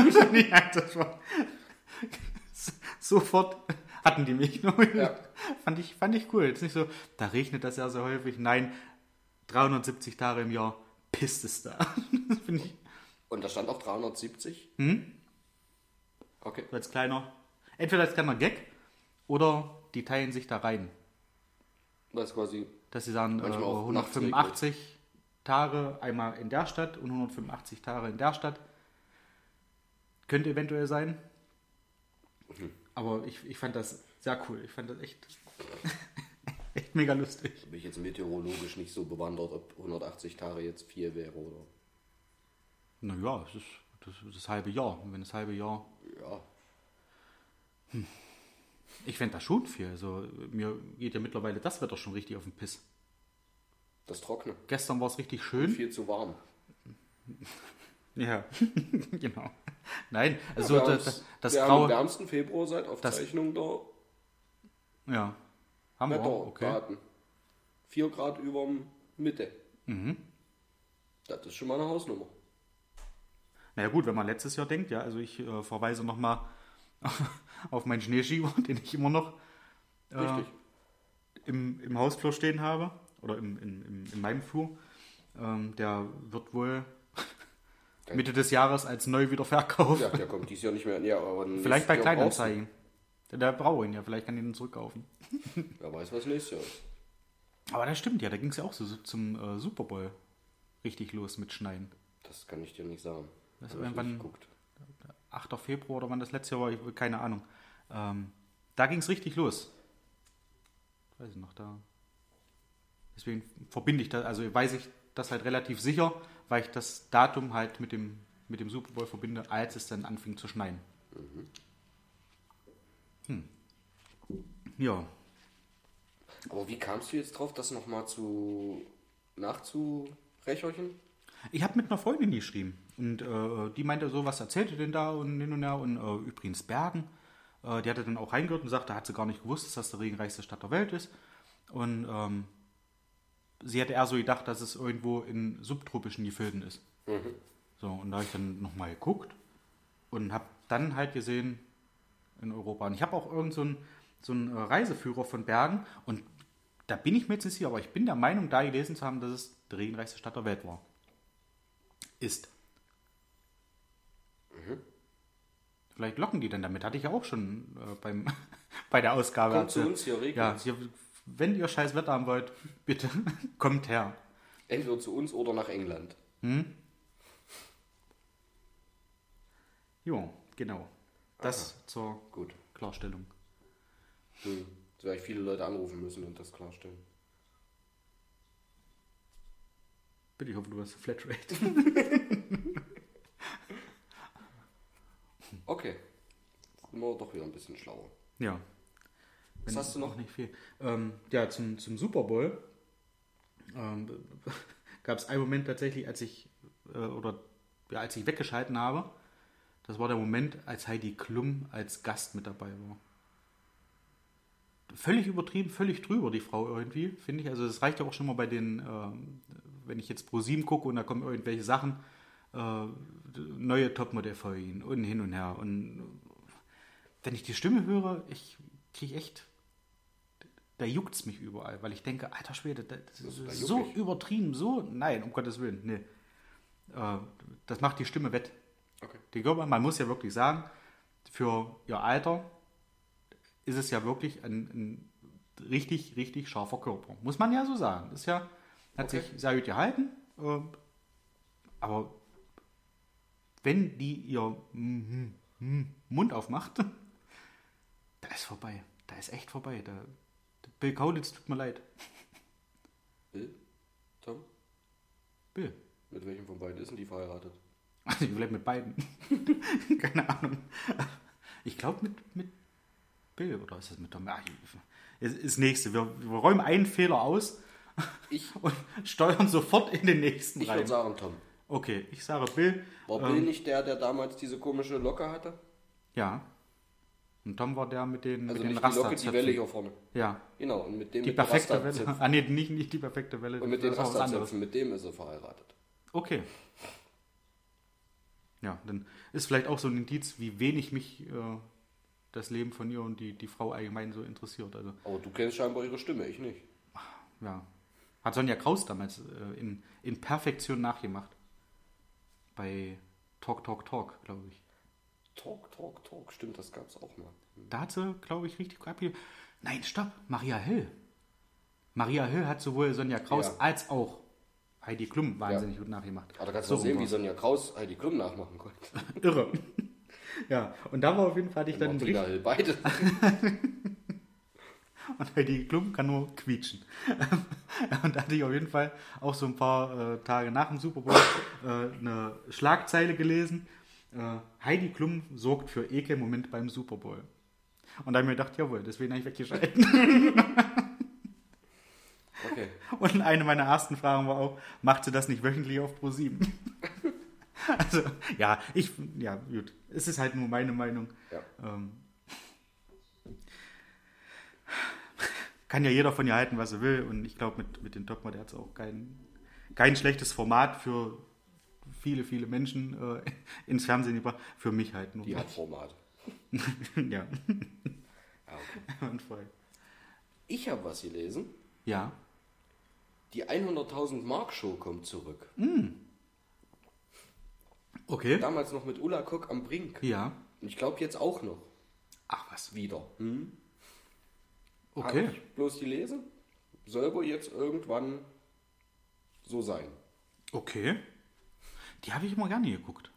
Sofort hatten die mich noch. Ja. Fand, ich, fand ich cool. Jetzt nicht so, da regnet das ja so häufig. Nein, 370 Tage im Jahr pisst es da. Ich Und da stand auch 370? Hm? Okay. so als kleiner, entweder als kleiner Gag oder die teilen sich da rein. Das ist quasi. dass sie sagen, äh, Manchmal auch 185 Tage einmal in der Stadt und 185 Tage in der Stadt. Könnte eventuell sein. Mhm. Aber ich, ich fand das sehr cool. Ich fand das echt, echt mega lustig. Bin ich jetzt meteorologisch nicht so bewandert, ob 180 Tage jetzt viel wäre oder. Naja, es ist das, das halbe Jahr. Und wenn das halbe Jahr. Ja. Ich fände das schon viel. Also mir geht ja mittlerweile das Wetter schon richtig auf den Piss. Das Trockene. Gestern war es richtig schön. Viel zu warm. Ja, genau. Nein, Ja, also wir das, das, das wir Graue. wärmsten Februar seit Aufzeichnung der Ja. Haben wir auch, okay. Wetterdaten. 4 Grad über Mitte. Mhm. Das ist schon mal eine Hausnummer. Naja gut, wenn man letztes Jahr denkt, ja, also ich äh, verweise nochmal auf meinen Schneeschieber, den ich immer noch äh, im, im Hausflur stehen habe, oder im, in, im, in meinem Flur. Ähm, der wird wohl Mitte des Jahres als neu wieder verkauft. Ja, der kommt dieses Jahr nicht mehr. Ja, aber vielleicht bei Kleinanzeigen. Der, der braucht ihn ja, vielleicht kann ich ihn zurückkaufen. Wer weiß, was nächstes Jahr ist. Aber das stimmt ja, da ging es ja auch so zum äh, Super Bowl richtig los mit Schneien. Das kann ich dir nicht sagen. Das ich irgendwann- nicht geguckt. 8. Februar oder wann das letzte Jahr war, ich, keine Ahnung. Ähm, da ging es richtig los. Weiß ich noch, da. Deswegen verbinde ich das, also weiß ich das halt relativ sicher, weil ich das Datum halt mit dem, mit dem Super Bowl verbinde, als es dann anfing zu schneien. Hm. Ja, Aber wie kamst du jetzt drauf, das nochmal zu nachzurecherchen? Ich habe mit einer Freundin geschrieben und äh, die meinte so, was erzählt ihr denn da und hin und her und äh, übrigens Bergen. Äh, die hatte dann auch reingehört und sagte, hat sie gar nicht gewusst, dass das die regenreichste Stadt der Welt ist. Und ähm, sie hätte eher so gedacht, dass es irgendwo in subtropischen Gefilden ist. So, und da habe ich dann nochmal geguckt und habe dann halt gesehen in Europa. Und ich habe auch irgend so einen so einen, äh, Reiseführer von Bergen und da bin ich mir jetzt nicht sicher, aber ich bin der Meinung, da gelesen zu haben, dass es die regenreichste Stadt der Welt war. Ist. Vielleicht locken die dann damit. Hatte ich ja auch schon äh, beim, bei der Ausgabe. Kommt zu uns, hier regnet Ja, hier, wenn ihr scheiß Wetter haben wollt, bitte kommt her. Entweder zu uns oder nach England. Jo, genau. Das zur Gut. Klarstellung. Hm. Jetzt werde ich viele Leute anrufen müssen und das klarstellen. Bitte, ich hoffe, du hast Flatrate. Okay. Sind wir doch wieder ein bisschen schlauer. ja. Was hast du noch? Nicht viel. Ähm, ja, zum, zum Super Bowl ähm, gab es einen Moment tatsächlich, als ich äh, oder ja, als ich weggeschalten habe. Das war der Moment, als Heidi Klum als Gast mit dabei war. Völlig übertrieben, völlig drüber, die Frau irgendwie, finde ich. Also es reicht ja auch schon mal bei den, ähm, wenn ich jetzt ProSieben gucke und da kommen irgendwelche Sachen, äh, neue Topmodell-Folgen und hin und her. Und wenn ich die Stimme höre, ich kriege echt, da juckt es mich überall, weil ich denke, alter Schwede, das ist da so übertrieben, so, nein, um Gottes Willen, nee. Äh, das macht die Stimme wett. Okay. Die Körper, man muss ja wirklich sagen, für ihr Alter ist es ja wirklich ein, ein richtig, richtig scharfer Körper. Muss man ja so sagen. Das ist ja, hat Okay. sich sehr gut gehalten. äh, Aber wenn die ihr Mund aufmacht, da ist vorbei. Da ist echt vorbei. Da, Bill Kaulitz tut mir leid. Bill? Tom? Bill. Mit welchem von beiden ist denn die verheiratet? Also vielleicht mit beiden. Keine Ahnung. Ich glaube mit, mit Bill oder ist das mit Tom? Ach, ist, ist nächste. Wir, wir räumen einen Fehler aus Ich, und steuern sofort in den nächsten ich rein. würde sagen Tom. Okay, ich sage Bill. War Ähm, Bill nicht der, der damals diese komische Locke hatte? Ja. Und Tom war der mit den, Also mit den nicht die Locke, die. Welle hier vorne. Ja, Genau, und mit dem die mit perfekte Welle. Ah, nee, nicht, nicht die perfekte Welle. Und mit den. Rasterzöpfen, mit dem ist er verheiratet. Okay. Ja, dann ist vielleicht auch so ein Indiz, wie wenig mich äh, das Leben von ihr und die, die Frau allgemein so interessiert. Also, Aber du kennst scheinbar ihre Stimme, ich nicht. ja. Hat Sonja Kraus damals äh, in, in Perfektion nachgemacht. Bei Talk, Talk, Talk, glaube ich. Talk, Talk, Talk. Stimmt, das gab es auch mal. Da hat sie, glaube ich, richtig abge... Nein, stopp, Maria Hill. Maria Hill hat sowohl Sonja Kraus Ja. als auch Heidi Klum wahnsinnig gut nachgemacht. Aber da kannst So du sehen, rum wie Sonja Kraus Heidi Klum nachmachen konnte. Irre. ja, und da war auf jeden Fall hatte ich dann richtig... Hill, beide. Und Heidi Klum kann nur quietschen. und da hatte ich auf jeden Fall auch so ein paar äh, Tage nach dem Super Bowl äh, eine Schlagzeile gelesen. Äh, Heidi Klum sorgt für Ekel-Moment beim Super Bowl. Und da habe ich mir gedacht, jawohl, deswegen habe ich weggeschalten. Okay. Und eine meiner ersten Fragen war auch, macht sie das nicht wöchentlich auf Pro 7? also, ja, ich, ja, gut. Es ist halt nur meine Meinung. Ja. Ähm, kann ja jeder von ihr halten, was er will. Und ich glaube, mit, mit den Dogma, der hat es auch kein, kein schlechtes Format für viele, viele Menschen äh, ins Fernsehen gebracht. Für mich halt nur. Die hat Format. ja, Ja, okay. Ich habe was gelesen. Ja. Die 100.000 Mark Show kommt zurück. Okay. Damals noch mit Ulla Kock am Brink. Ja. Und ich glaube jetzt auch noch Ach was. wieder. Habe Okay. ich bloß gelesen. Soll wohl jetzt irgendwann so sein. Okay. Die habe ich immer gerne geguckt.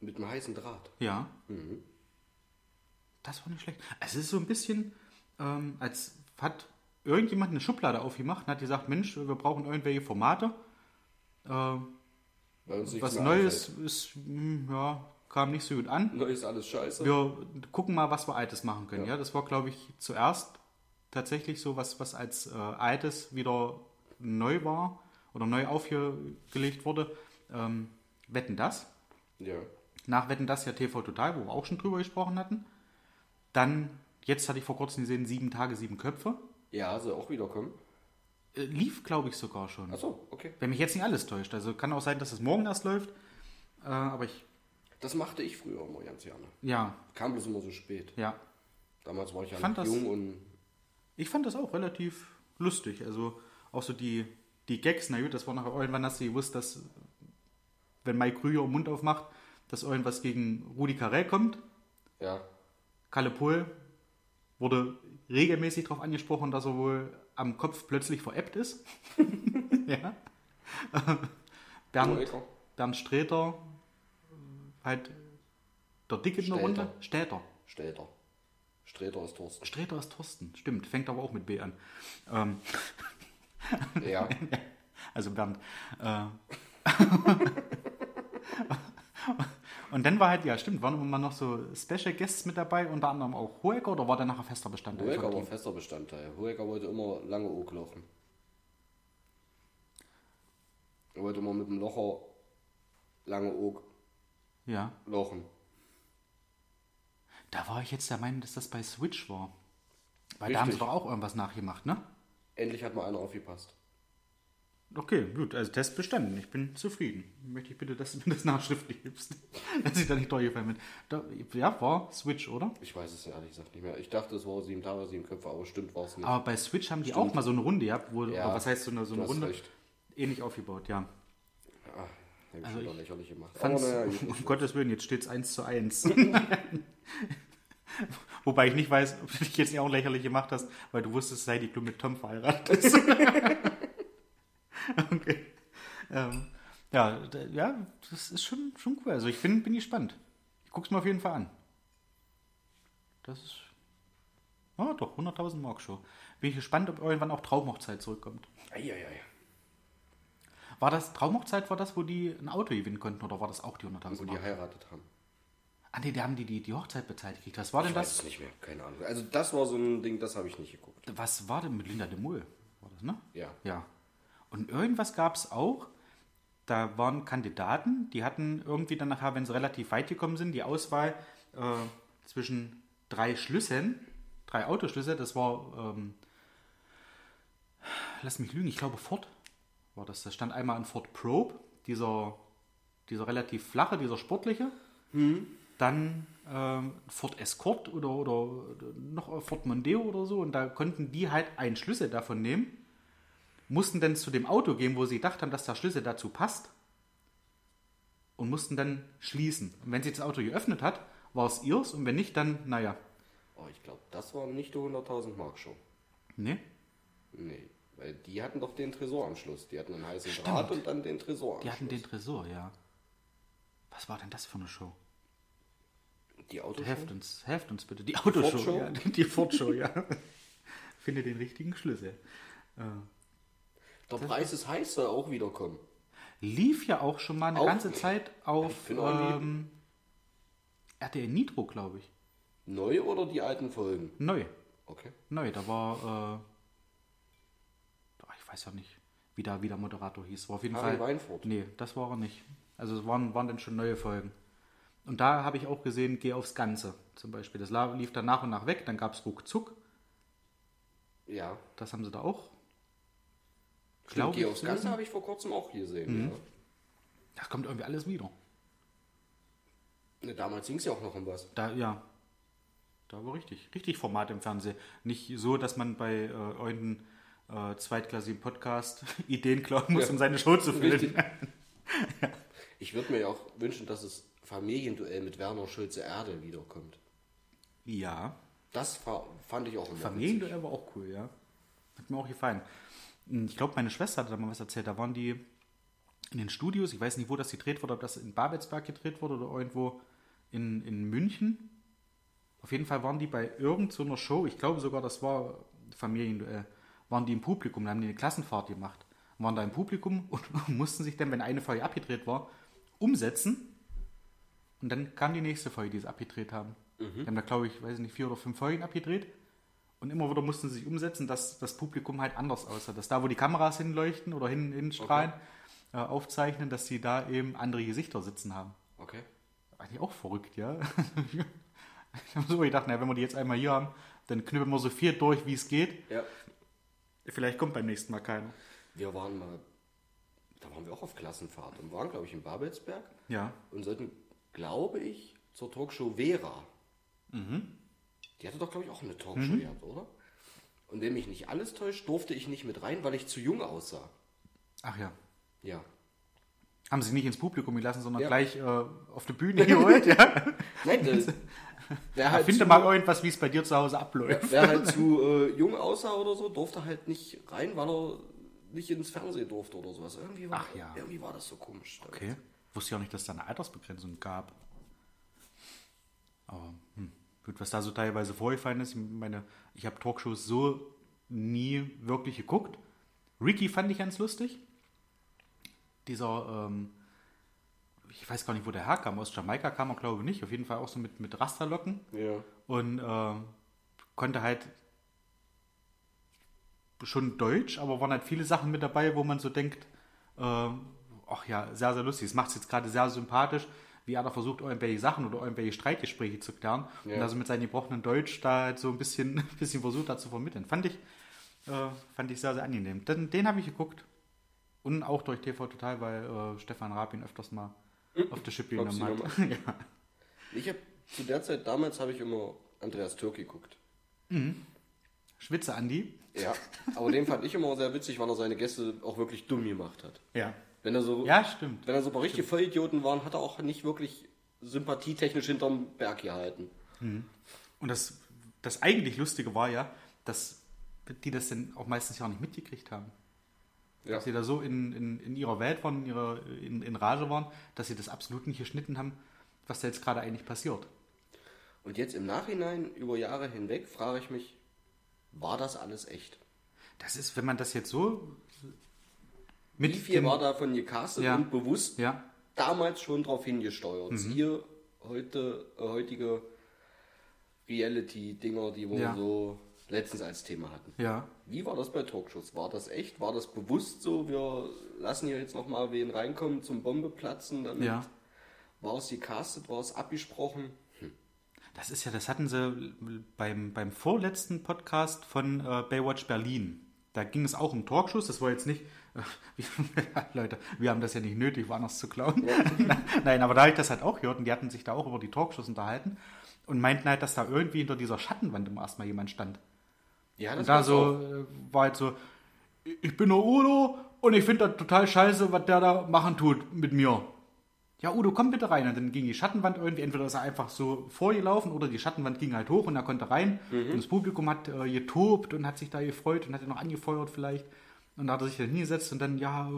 Mit einem heißen Draht. Ja. Das war nicht schlecht. Es ist so ein bisschen, ähm, als hat irgendjemand eine Schublade aufgemacht und hat gesagt, Mensch, wir brauchen irgendwelche Formate. Äh, was Neues einfällt. ist, hm, ja, kam nicht so gut an. Neu ist alles scheiße. Wir gucken mal, was wir Altes machen können. Ja, das war, glaube ich, zuerst tatsächlich so, was, was als äh, Altes wieder neu war oder neu aufgelegt wurde. Ähm, Wetten das? Ja. Nach Wetten das ja TV Total, wo wir auch schon drüber gesprochen hatten. Dann, jetzt hatte ich vor kurzem gesehen, sieben Tage, sieben Köpfe. Ja, soll auch wiederkommen. Äh, lief, glaube ich, sogar schon. Achso, okay. Wenn mich jetzt nicht alles täuscht. Also kann auch sein, dass es morgen erst läuft. Äh, aber ich, Das machte ich früher immer ganz gerne. ja, Kam bloß immer so spät. ja. Damals war ich ja fand noch das- jung und Ich fand das auch relativ lustig. Also auch so die, die Gags, na gut, das war nachher irgendwann, hast du gewusst, dass wenn Mike Krüger den Mund aufmacht, dass irgendwas gegen Rudi Carell kommt. ja. Kalle Pohl wurde regelmäßig darauf angesprochen, dass er wohl am Kopf plötzlich veräppt ist. ja. Bernd. Bernd Sträter, halt der Dicke in der Städter. Runde. Städter. Sträter. Sträter ist Thorsten. Sträter ist Thorsten, stimmt, fängt aber auch mit B an. Ähm, Ja. also Bernd. Äh, und dann war halt, ja stimmt, waren immer noch so Special Guests mit dabei, unter anderem auch Hoeker oder war der nachher fester Bestandteil? Hohecker vom war fester Bestandteil. Hohecker wollte immer lange Oak lochen. Er wollte immer mit dem Locher lange Oak Ja. lochen. Da war ich jetzt der Meinung, dass das bei Switch war. Weil Richtig. da haben sie doch auch irgendwas nachgemacht, ne? Endlich hat mal einer aufgepasst. Okay, gut, also Test bestanden. Ich bin zufrieden. Möchte ich bitte, dass du mir das nachschriftlich gibst. dass ich da nicht durchgefallen bin. Da, ja, war Switch, oder? Ich weiß es ehrlich gesagt nicht mehr. Ich dachte, es war sieben Tage, sieben Köpfe, aber stimmt war es nicht. Aber bei Switch haben die Stimmt. auch mal so eine Runde gehabt, wo, Ja, was heißt so eine, so eine Runde? recht. Ähnlich aufgebaut, ja. Ah, hab ich Also ich lächerlich gemacht. Fand's, Aber naja, um. Gottes Willen, jetzt steht es 1 zu 1. Wobei ich nicht weiß, ob du dich jetzt nicht auch lächerlich gemacht hast, weil du wusstest, sei die du mit Tom verheiratet bist. okay. Ähm, ja, da, ja, das ist schon, schon cool. Also ich bin, bin gespannt. Ich guck's mir auf jeden Fall an. Das ist. Ah, doch, 100.000 Mark Show. Bin ich gespannt, ob irgendwann auch Traumhochzeit zurückkommt. Eieiei. War das Traumhochzeit, war das, wo die ein Auto gewinnen konnten oder war das auch die 100.000 Wo die Mark? geheiratet haben. Ah nee, da haben die, die die Hochzeit bezahlt gekriegt. Was war denn Ich weiß das? es nicht mehr, keine Ahnung. Also das war so ein Ding, das habe ich nicht geguckt. Was war denn mit Linda de Mol? War das, ne? Ja. Ja. Und irgendwas gab es auch. Da waren Kandidaten, die hatten irgendwie dann nachher, wenn sie relativ weit gekommen sind, die Auswahl äh, zwischen drei Schlüsseln, drei Autoschlüssel. Das war, ähm, lass mich lügen, ich glaube Ford war das. Da stand einmal ein Ford Probe, dieser, dieser relativ flache, dieser sportliche. Dann ähm, Ford Escort oder, oder noch ein Ford Mondeo oder so. Und da konnten die halt einen Schlüssel davon nehmen, mussten dann zu dem Auto gehen, wo sie gedacht haben, dass der Schlüssel dazu passt. Und mussten dann schließen. Und wenn sie das Auto geöffnet hat, war es ihrs. Und wenn nicht, dann, naja. Oh, ich glaube, das war nicht die 100.000 Mark Show. Ne? Nee, weil die hatten doch den Tresor am Schluss. Die hatten einen heißen Stimmt. Draht und dann den Tresor am Die hatten Schluss. den Tresor, ja. Was war denn das für eine Show? Die Autos. Helft uns, helft uns bitte. Die Autoshow. Ford-Show? Ja, die die Ford-Show, ja. Finde den richtigen Schlüssel. Äh, Der Preis ist heiß, soll auch wiederkommen. lief ja auch schon mal eine Auch ganze nicht. Zeit auf ähm, RTL Nitro, glaube ich. Neu oder die alten Folgen? Neu. Okay. Neu, da war, äh, ich weiß ja nicht, wie der, wie der Moderator hieß. War auf jeden Harry Fall. Weinfurt. Nee, das war er nicht. Also es waren, waren dann schon neue Folgen. Und da habe ich auch gesehen, geh aufs Ganze zum Beispiel. Das lief dann nach und nach weg, dann gab es Ruckzuck, Ja. das haben sie da auch. Stimmt, Glaub Geh ich, aufs so Ganze habe ich vor kurzem auch gesehen. Ja. Das kommt irgendwie alles wieder. Ne, Damals ging es ja auch noch um was. Da, ja. Da war richtig, richtig Format im Fernsehen. Nicht so, dass man bei äh, irgendeinem äh, zweitklassigen Podcast Ideen klauen muss, Ja. um seine Show zu füllen. Richtig. Ich würde mir ja auch wünschen, dass es Familienduell mit Werner Schulze Erde wiederkommt. Ja. Das fa- fand ich auch immer. Familienduell war auch cool, ja. Hat mir auch gefallen. Ich glaube, meine Schwester hat da mal was erzählt. Da waren die in den Studios. Ich weiß nicht, wo das gedreht wurde, ob das in Babelsberg gedreht wurde oder irgendwo in, in München. Auf jeden Fall waren die bei irgendeiner so Show, ich glaube sogar, das war Familienduell, waren die im Publikum, da haben die eine Klassenfahrt gemacht. Waren da im Publikum und mussten sich dann, wenn eine Folge abgedreht war, umsetzen. Und dann kam die nächste Folge, die sie abgedreht haben. Die haben da, glaube ich, weiß ich nicht, vier oder fünf Folgen abgedreht. Und immer wieder mussten sie sich umsetzen, dass das Publikum halt anders aussah. Dass da, wo die Kameras hinleuchten oder hin, hinstrahlen, äh, aufzeichnen, dass sie da eben andere Gesichter sitzen haben. Okay. Eigentlich auch verrückt, ja. ich habe so gedacht, na, wenn wir die jetzt einmal hier haben, dann knüppeln wir so viel durch, wie es geht. Ja. Vielleicht kommt beim nächsten Mal keiner. Wir waren mal, da waren wir auch auf Klassenfahrt und waren, glaube ich, in Babelsberg Ja. und sollten, glaube ich, zur Talkshow Vera. Die hatte doch, glaube ich, auch eine Talkshow gehabt, oder? Und wenn mich nicht alles täuscht, durfte ich nicht mit rein, weil ich zu jung aussah. Ach ja. Ja. Haben sie nicht ins Publikum gelassen, sondern Ja. gleich äh, auf die Bühne geholt, ja. Nein, das, wer, halt Finde zu, mal irgendwas, wie es bei dir zu Hause abläuft. wer halt zu äh, jung aussah oder so, durfte halt nicht rein, weil er nicht ins Fernsehen durfte oder sowas. Irgendwie war, Ach ja. irgendwie war das so komisch. Okay. Wusste ja auch nicht, dass es da eine Altersbegrenzung gab. Aber. Gut, was da so teilweise vorgefallen ist, ich meine, ich habe Talkshows so nie wirklich geguckt. Ricky fand ich ganz lustig. Dieser, ähm, ich weiß gar nicht, wo der herkam. Aus Jamaika kam er, glaube ich, nicht. Auf jeden Fall auch so mit, mit Rasterlocken. Ja. Und äh, konnte halt schon Deutsch, aber waren halt viele Sachen mit dabei, wo man so denkt, äh, ach ja, sehr, sehr lustig. Es macht es jetzt gerade sehr sympathisch, wie er da versucht, irgendwelche Sachen oder irgendwelche Streitgespräche zu klären. Ja. Und also mit seinem gebrochenen Deutsch da halt so ein bisschen, ein bisschen versucht hat zu vermitteln. Fand ich, äh, fand ich sehr, sehr angenehm. Den, den habe ich geguckt. Und auch durch TV Total, weil äh, Stefan Raab ihn öfters mal auf der Schippe genommen hat. ja. Ich habe zu der Zeit, damals habe ich immer Andreas Türk geguckt. Schwitze Andi. Ja, aber den fand ich immer sehr witzig, weil er seine Gäste auch wirklich dumm gemacht hat. Ja. Wenn er so, Ja, stimmt. wenn er so ein paar richtige Vollidioten waren, hat er auch nicht wirklich sympathietechnisch hinterm Berg gehalten. Und das, das eigentlich Lustige war ja, dass die das dann auch meistens ja auch nicht mitgekriegt haben. Ja. Dass sie da so in, in, in ihrer Welt waren, in, ihrer, in, in Rage waren, dass sie das absolut nicht geschnitten haben, was da jetzt gerade eigentlich passiert. Und jetzt im Nachhinein, über Jahre hinweg, frage ich mich, war das alles echt? Das ist, wenn man das jetzt so mit Wie viel dem- war davon gecastet Ja. und bewusst Ja, damals schon darauf hingesteuert? Siehe heute, äh, heutige Reality-Dinger, die wir Ja. so letztens als Thema hatten. ja. Wie war das bei Talkshows? War das echt? War das bewusst so? Wir lassen hier jetzt nochmal wen reinkommen zum Bombe platzen. Damit Ja. War es gecastet? War es abgesprochen? Das ist ja, das hatten sie beim, beim vorletzten Podcast von äh, Baywatch Berlin. Da ging es auch um Talkshows. Das war jetzt nicht, Leute, wir haben das ja nicht nötig, woanders zu klauen. Nein, aber da habe ich das halt auch gehört und die hatten sich da auch über die Talkshows unterhalten und meinten halt, dass da irgendwie hinter dieser Schattenwand immer erstmal jemand stand. Ja, Und da so auch. äh, war halt so, ich bin der Udo und ich finde das total scheiße, was der da machen tut mit mir. Ja, Udo, komm bitte rein. Und dann ging die Schattenwand irgendwie, entweder ist er einfach so vorgelaufen oder die Schattenwand ging halt hoch und er konnte rein. Und das Publikum hat äh, getobt und hat sich da gefreut und hat ihn noch angefeuert vielleicht. Und da hat er sich dann hingesetzt und dann, ja,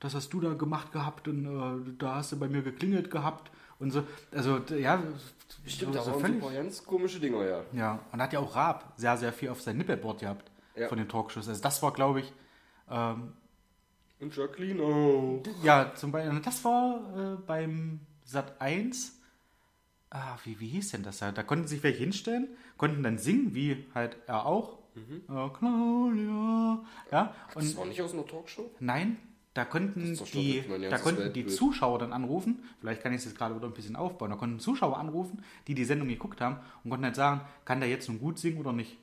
das hast du da gemacht gehabt und äh, da hast du bei mir geklingelt gehabt und so. Also, ja, Stimmt, so, da so waren völlig. ganz komische Dinger, ja. Ja, und hat ja auch Raab sehr, sehr viel auf sein Nippelboard gehabt Ja. von den Talkshows. Also das war, glaube ich, ähm, Und Jacqueline auch. ja, zum Beispiel, das war äh, beim Sat 1. Ah, wie, wie hieß denn das da? Da konnten sich welche hinstellen, konnten dann singen, wie halt er auch, Äh, Claudia. Ja, und Das war nicht aus einer Talkshow? Nein, da konnten, die, da konnten die. Zuschauer dann anrufen, vielleicht kann ich es jetzt gerade wieder ein bisschen aufbauen, da konnten Zuschauer anrufen, die die Sendung geguckt haben und konnten halt sagen, kann der jetzt nun gut singen oder nicht.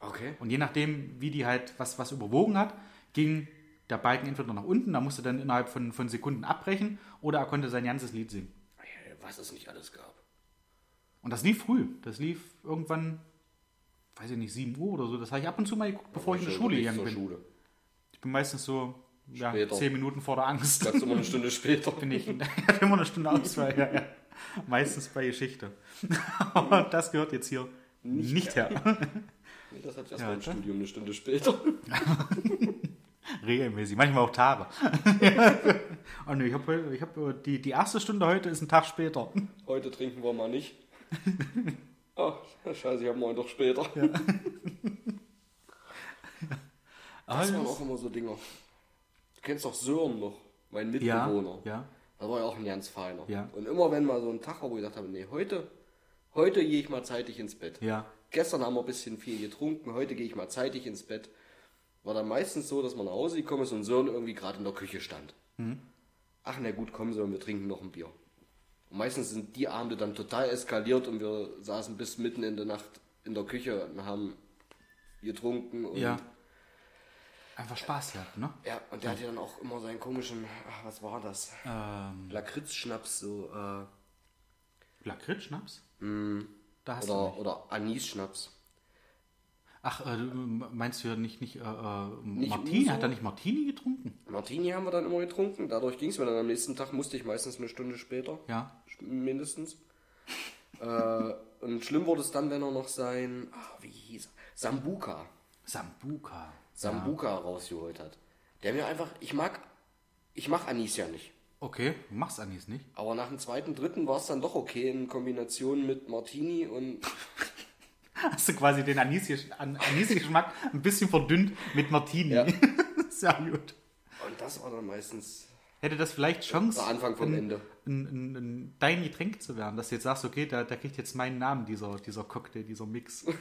Okay. Und je nachdem, wie die halt was, was überwogen hat, ging der Balken entweder nach unten, da musste dann innerhalb von, von Sekunden abbrechen oder er konnte sein ganzes Lied singen. Was es nicht alles gab. Und das lief früh, das lief irgendwann, weiß ich nicht, 7 Uhr oder so, das habe ich ab und zu mal geguckt, bevor ich in die Schon Schule gegangen bin. Schule. Ich bin meistens so ja, Später. 10 Minuten vor der Angst. Ganz immer eine Stunde später. bin ich. Immer eine Stunde Auswahl, ja, ja. Meistens bei Geschichte. Aber das gehört jetzt hier nicht, her. Nee, das hat erst Ja, klar. Studium eine Stunde später. Regelmäßig, manchmal auch Tage. oh nee, ich habe ich hab, äh, die, die erste Stunde heute ist ein Tag später. Heute trinken wir mal nicht. Ach, scheiße, ich habe morgen doch später. Das waren auch immer so Dinger. Du kennst doch Sören noch, mein ja, Mitbewohner. ja, Das war ja auch ein ganz feiner. Ja. Und immer wenn mal so ein Tag war, wo ich gesagt habe, nee, heute, heute gehe ich mal zeitig ins Bett. ja. Gestern haben wir ein bisschen viel getrunken, heute gehe ich mal zeitig ins Bett. War dann meistens so, dass man nach Hause gekommen ist und Sören irgendwie gerade in der Küche stand. Ach na gut, komm Sören, wir trinken noch ein Bier. Und meistens sind die Abende dann total eskaliert und wir saßen bis mitten in der Nacht in der Küche und haben getrunken. Und ja. Einfach Spaß gehabt, ne? Ja, und der hatte dann auch immer seinen komischen, ach, was war das? Ähm, Lakritz-Schnaps, so, äh, Lakritz-Schnaps? Da hast du oder, nicht. oder Anis-Schnaps. Ach, äh, meinst du ja nicht, nicht, äh, äh, Nicht Martini? Uso? Hat er nicht Martini getrunken? Martini haben wir dann immer getrunken, dadurch ging es mir dann am nächsten Tag, musste ich meistens eine Stunde später, Ja. mindestens. äh, und schlimm wurde es dann, wenn er noch sein, ach, wie hieß er? Sambuka. Sambuka. Sambuka rausgeholt hat. Der mir einfach, ich mag, ich mag Anis ja nicht. Okay, du machst Anis nicht. Aber nach dem zweiten, dritten war es dann doch okay in Kombination mit Martini und Hast du quasi den Anis- An- Anis-Geschmack ein bisschen verdünnt mit Martini. Ja. Sehr gut. Und das war dann meistens Hätte das vielleicht Chance, Anfang vom ein, Ende. Ein, ein, ein, dein Getränk zu werden, dass du jetzt sagst, okay, der, der kriegt jetzt meinen Namen, dieser, dieser Cocktail, dieser Mix.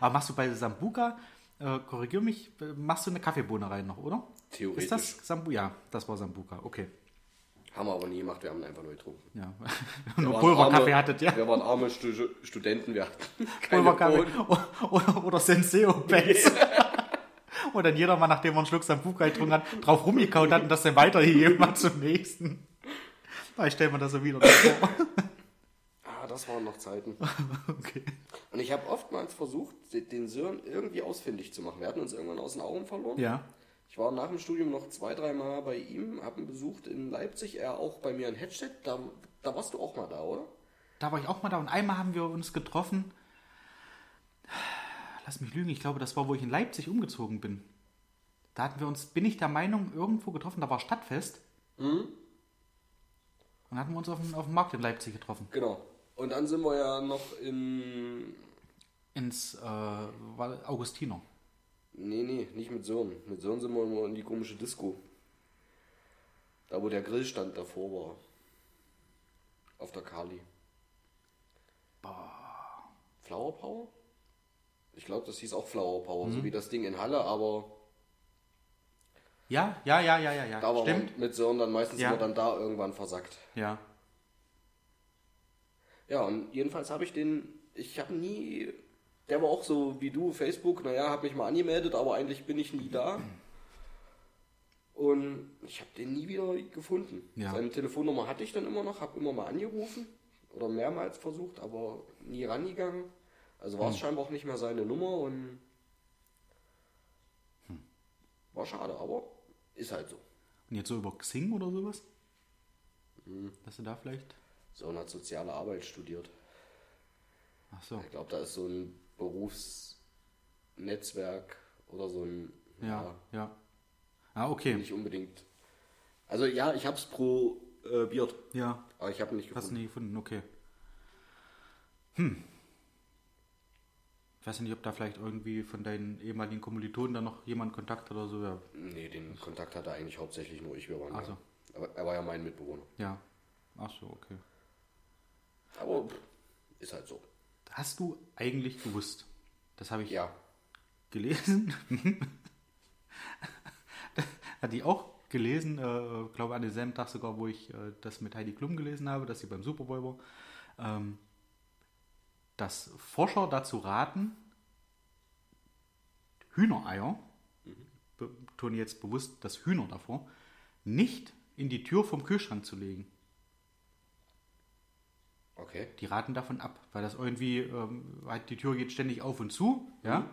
Aber machst du bei Sambuka, äh, korrigier mich, machst du eine Kaffeebohne rein noch, oder? Theoretisch. Ist das Sambuka? Ja, das war Sambuka, okay. Haben wir aber nie gemacht, wir haben einfach nur getrunken. Ja. Wir Nur waren Pulverkaffee arme- hattet, ja. Wir waren arme Stu Studenten, wir hatten keine Pulverkaffee. Oder, oder, oder Senseo-Pads. Und dann jeder mal, nachdem er einen Schluck Sambuka getrunken hat, drauf rumgekaut hat und das dann weitergegeben hat zum nächsten. Ich stelle mir das so wieder vor. Ah, das waren noch Zeiten. Okay. Und ich habe oftmals versucht, den Sören irgendwie ausfindig zu machen. Wir hatten uns irgendwann aus den Augen verloren. Ja. Ich war nach dem Studium noch zwei, drei Mal bei ihm, habe ihn besucht in Leipzig, er auch bei mir in Hedstedt. Da, da warst du auch mal da, oder? Da war ich auch mal da und einmal haben wir uns getroffen. Lass mich lügen, ich glaube, das war, wo ich in Leipzig umgezogen bin. Da hatten wir uns, bin ich der Meinung, irgendwo getroffen, da war Stadtfest. Und hatten wir uns auf dem, auf dem Markt in Leipzig getroffen. Genau. Und dann sind wir ja noch in. Ins äh, Augustiner. Nee, nee, nicht mit Sören. Mit Sören sind wir immer in die komische Disco. Da, wo der Grillstand davor war. Auf der Kali. Flower Power? Ich glaube, das hieß auch Flower Power, so wie das Ding in Halle, aber Ja, ja, ja, ja, ja, ja. da war Stimmt. man mit Sören dann meistens Ja. immer dann da irgendwann versackt. Ja. Ja, und jedenfalls habe ich den, ich habe nie, der war auch so wie du, Facebook, naja, habe mich mal angemeldet, aber eigentlich bin ich nie da. Und ich habe den nie wieder gefunden. Ja. Seine Telefonnummer hatte ich dann immer noch, habe immer mal angerufen oder mehrmals versucht, aber nie rangegangen. Also Hm. war es scheinbar auch nicht mehr seine Nummer und Hm. war schade, aber ist halt so. Und jetzt so über Xing oder sowas? Hm. Dass du da vielleicht. So hat soziale Arbeit studiert. Ach so. Ich glaube, da ist so ein Berufsnetzwerk oder so ein. Ja, ja. Ah, okay. Nicht unbedingt. Also ja, ich habe es probiert, Ja. aber ich habe nicht Hast du gefunden. nie gefunden, okay. Hm. Ich weiß nicht, ob da vielleicht irgendwie von deinen ehemaligen Kommilitonen da noch jemand Kontakt oder so. Ja. Nee, den Kontakt hatte eigentlich hauptsächlich nur ich. Wir waren Ach ja. Aber er war ja mein Mitbewohner. ja. Ach so, okay. Aber ist halt so. Hast du eigentlich gewusst? Das habe ich Ja. gelesen. Hat die auch gelesen, äh, glaube an demselben Tag sogar, wo ich äh, das mit Heidi Klum gelesen habe, dass sie beim Super Bowl war. Ähm, dass Forscher dazu raten, Hühnereier, betone jetzt bewusst das Hühner davor, nicht in die Tür vom Kühlschrank zu legen. Okay. Die raten davon ab, weil das irgendwie, ähm, halt die Tür geht ständig auf und zu, ja.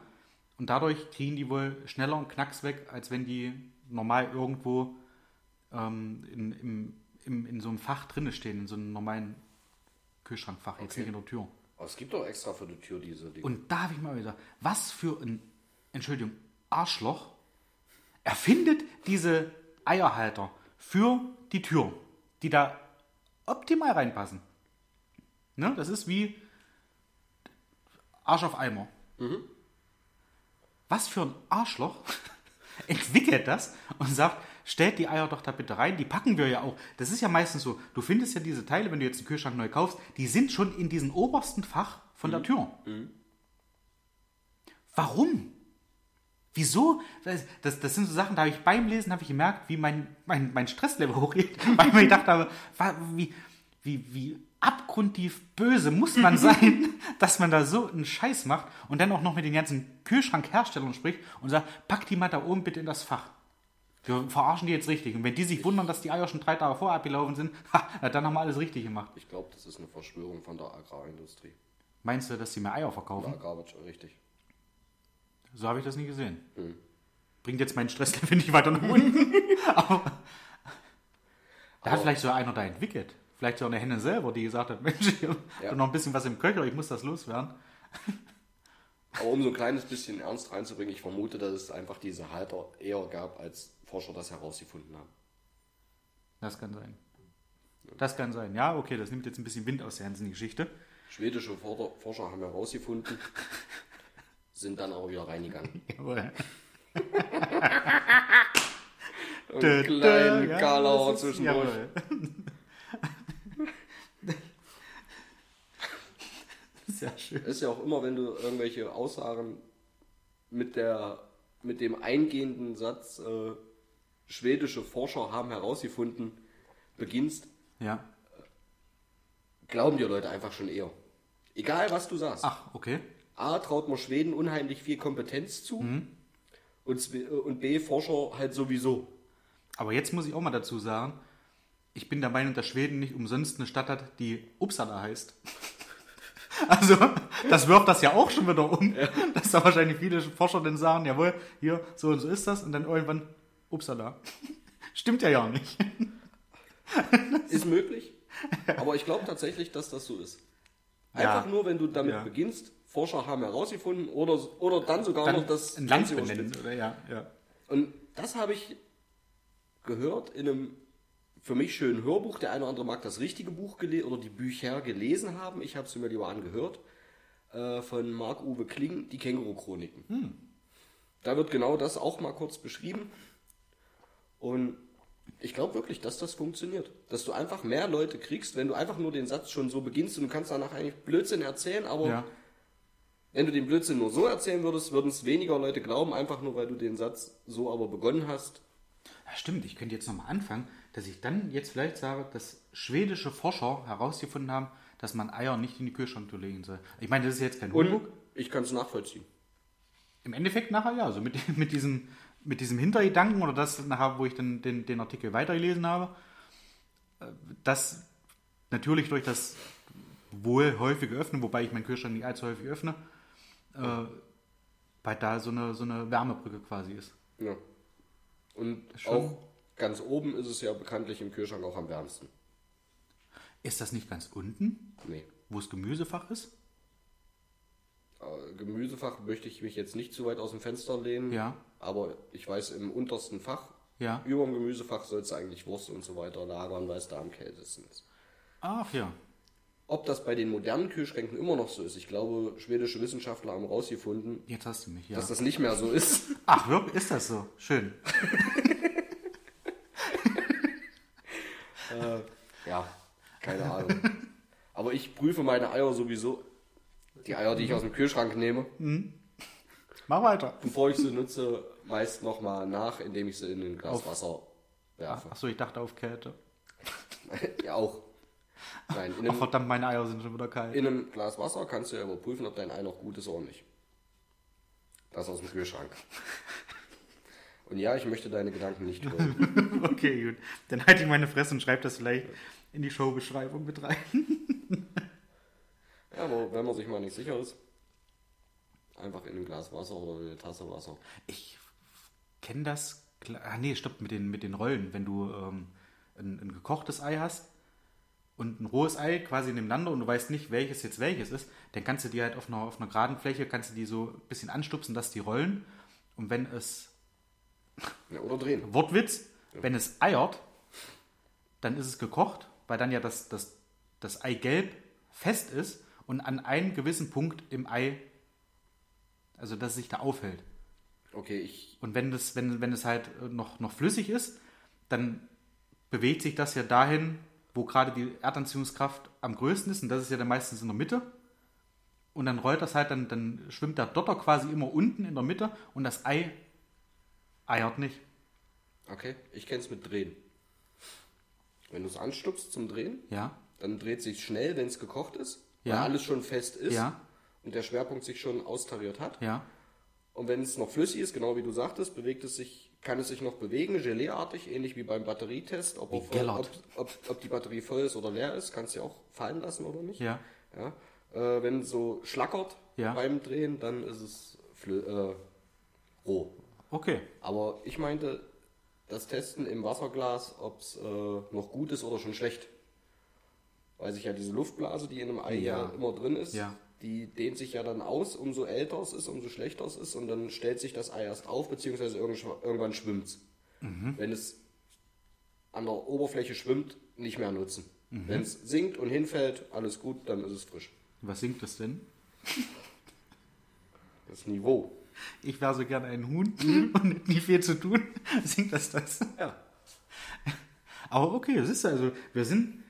Und dadurch kriegen die wohl schneller einen Knacks weg, als wenn die normal irgendwo ähm, in, im, im, in so einem Fach drinne stehen, in so einem normalen Kühlschrankfach, jetzt Okay. nicht in der Tür. Aber es gibt doch extra für die Tür diese Dinge. Und da habe ich mal wieder, was für ein, Entschuldigung, Arschloch erfindet diese Eierhalter für die Tür, die da optimal reinpassen. Ne? Das ist wie Arsch auf Eimer. Was für ein Arschloch entwickelt das und sagt, stellt die Eier doch da bitte rein. Die packen wir ja auch. Das ist ja meistens so. Du findest ja diese Teile, wenn du jetzt einen Kühlschrank neu kaufst, die sind schon in diesem obersten Fach von der Tür. Warum? Wieso? Das, das, das sind so Sachen, da habe ich beim Lesen habe ich gemerkt, wie mein, mein, mein Stresslevel hochgeht, weil ich mir gedacht habe, wie, wie, wie abgrundtief böse muss man sein, dass man da so einen Scheiß macht und dann auch noch mit den ganzen Kühlschrankherstellern spricht und sagt, pack die mal da oben bitte in das Fach. Wir verarschen die jetzt richtig. Und wenn die sich wundern, dass die Eier schon drei Tage vorher abgelaufen sind, ha, dann haben wir alles richtig gemacht. Ich glaube, das ist eine Verschwörung von der Agrarindustrie. Meinst du, dass sie mehr Eier verkaufen? Agrarwirtschaft, richtig. So habe ich das nie gesehen. Hm. Bringt jetzt meinen Stresslevel nicht weiter nach unten. Aber da hat vielleicht so einer da entwickelt. Vielleicht so eine Henne selber, die gesagt hat, Mensch, ich habe Ja. noch ein bisschen was im Köcher, ich muss das loswerden. Aber um so ein kleines bisschen Ernst reinzubringen, ich vermute, dass es einfach diese Halter eher gab, als Forscher das herausgefunden haben. Das kann sein. Das kann sein. Ja, okay, das nimmt jetzt ein bisschen Wind aus der ganzen Geschichte. Schwedische Forscher haben herausgefunden, sind dann aber wieder reingegangen. Jawohl. Einen kleinen Ja, Karlauer zwischendurch. jawohl. Sehr schön. Ist ja auch immer, wenn du irgendwelche Aussagen mit, der, mit dem eingehenden Satz, äh, schwedische Forscher haben herausgefunden, beginnst, Ja. glauben dir Leute einfach schon eher. Egal, was du sagst. Ach, okay. A, traut man Schweden unheimlich viel Kompetenz zu und, zwe- und B, Forscher halt sowieso. Aber jetzt muss ich auch mal dazu sagen, ich bin der Meinung, dass Schweden nicht umsonst eine Stadt hat, die Uppsala heißt. Also, das wirft das ja auch schon wieder um, dass da wahrscheinlich viele Forscher dann sagen, jawohl, hier, so und so ist das, und dann irgendwann Uppsala. Stimmt ja ja nicht. Ist möglich, aber ich glaube tatsächlich, dass das so ist. Einfach Ja. nur, wenn du damit Ja. beginnst, Forscher haben herausgefunden oder, oder dann sogar Dann noch das ein Land benennen, oder? Ja, ja. Und das habe ich gehört in einem für mich schönen Hörbuch. Der eine oder andere mag das richtige Buch oder die Bücher gelesen haben. Ich habe es mir lieber angehört. Äh, von Marc-Uwe Kling, die Känguru-Chroniken. Da wird genau das auch mal kurz beschrieben. Und ich glaube wirklich, dass das funktioniert. Dass du einfach mehr Leute kriegst, wenn du einfach nur den Satz schon so beginnst und du kannst danach eigentlich Blödsinn erzählen, aber ja. wenn du den Blödsinn nur so erzählen würdest, würden es weniger Leute glauben, einfach nur weil du den Satz so aber begonnen hast. Ja, stimmt, ich könnte jetzt nochmal anfangen, dass ich dann jetzt vielleicht sage, dass schwedische Forscher herausgefunden haben, dass man Eier nicht in die Kühlschranktür legen soll. Ich meine, das ist jetzt kein Humbug. ich kann es nachvollziehen. Im Endeffekt nachher ja, also mit, mit, diesem, mit diesem Hintergedanken oder das nachher, wo ich dann den, den Artikel weitergelesen habe, äh, dass natürlich durch das wohl häufige Öffnen, wobei ich meinen Kühlschrank nicht allzu häufig öffne, äh, weil da so eine, so eine Wärmebrücke quasi ist. Ja. Und auch ganz oben ist es ja bekanntlich im Kühlschrank auch am wärmsten. Ist das nicht ganz unten, Nee. wo das Gemüsefach ist? Äh, Gemüsefach möchte ich mich jetzt nicht zu weit aus dem Fenster lehnen. Ja. Aber ich weiß, im untersten Fach, Ja. über dem Gemüsefach sollst du eigentlich Wurst und so weiter lagern, weil es da am kältesten ist. Ach ja. Ob das bei den modernen Kühlschränken immer noch so ist, ich glaube, schwedische Wissenschaftler haben herausgefunden, Jetzt hast du mich, ja. dass das nicht mehr so ist. Ach, wirklich? Ist das so? Schön. Ja, keine Ahnung. Aber ich prüfe meine Eier sowieso Die Eier, die ich aus dem Kühlschrank nehme, Mach weiter. bevor ich sie nutze, meist nochmal nach, indem ich sie in ein Glas Auf- Wasser werfe. Achso, ich dachte auf Kälte. ja, auch. Nein, in Ach einem, verdammt, meine Eier sind schon wieder kalt. in einem Glas Wasser kannst du ja überprüfen, ob dein Ei noch gut ist oder nicht. Das aus dem Kühlschrank. Und ja, ich möchte deine Gedanken nicht hören. Okay, gut. Dann halte ich meine Fresse und schreibe das vielleicht in die Showbeschreibung mit rein. Ja, aber wenn man sich mal nicht sicher ist, einfach in ein Glas Wasser oder in eine Tasse Wasser. Ich kenne das. Ah, nee, stopp, mit den, mit den Rollen. Wenn du ähm, ein, ein gekochtes Ei hast und ein rohes Ei quasi nebeneinander und du weißt nicht, welches jetzt welches ist, dann kannst du die halt auf einer, auf einer geraden Fläche, kannst du die so ein bisschen anstupsen, dass die rollen. Und wenn es, Ja, oder drehen. Wortwitz, wenn es eiert, dann ist es gekocht, weil dann ja das, das, das Eigelb fest ist und an einem gewissen Punkt im Ei, also dass es sich da aufhält. Okay, ich. Und wenn das, wenn, wenn es halt noch, noch flüssig ist, dann bewegt sich das ja dahin, wo gerade die Erdanziehungskraft am größten ist, und das ist ja dann meistens in der Mitte. Und dann rollt das halt, dann, dann schwimmt der Dotter quasi immer unten in der Mitte und das Ei eiert nicht. Okay, ich kenne es mit Drehen. Wenn du es anstupst zum Drehen, Ja? dann dreht sich schnell, wenn es gekocht ist, weil Ja. alles schon fest ist Ja. und der Schwerpunkt sich schon austariert hat. Ja? Und wenn es noch flüssig ist, genau wie du sagtest, bewegt es sich, kann es sich noch bewegen, geleeartig, ähnlich wie beim Batterietest. Ob, voll, ob, ob, ob die Batterie voll ist oder leer ist, kannst du ja auch fallen lassen oder nicht. Ja. Ja. Äh, wenn es so schlackert Ja. beim Drehen, dann ist es äh, roh. Okay. Aber ich meinte, das Testen im Wasserglas, ob es äh, noch gut ist oder schon schlecht. Weil sich ja diese Luftblase, die in einem Ei ja, Ja. immer drin ist, Ja. die dehnt sich ja dann aus, umso älter es ist, umso schlechter es ist und dann stellt sich das Ei erst auf, beziehungsweise irgend- irgendwann schwimmt es. Wenn es an der Oberfläche schwimmt, nicht mehr nutzen. Wenn es sinkt und hinfällt, alles gut, dann ist es frisch. Was singt das denn? Das Niveau. Ich wäre so gern ein Huhn und hätte nie viel zu tun. Singt das das? Ja. Aber okay, das ist also, wir sind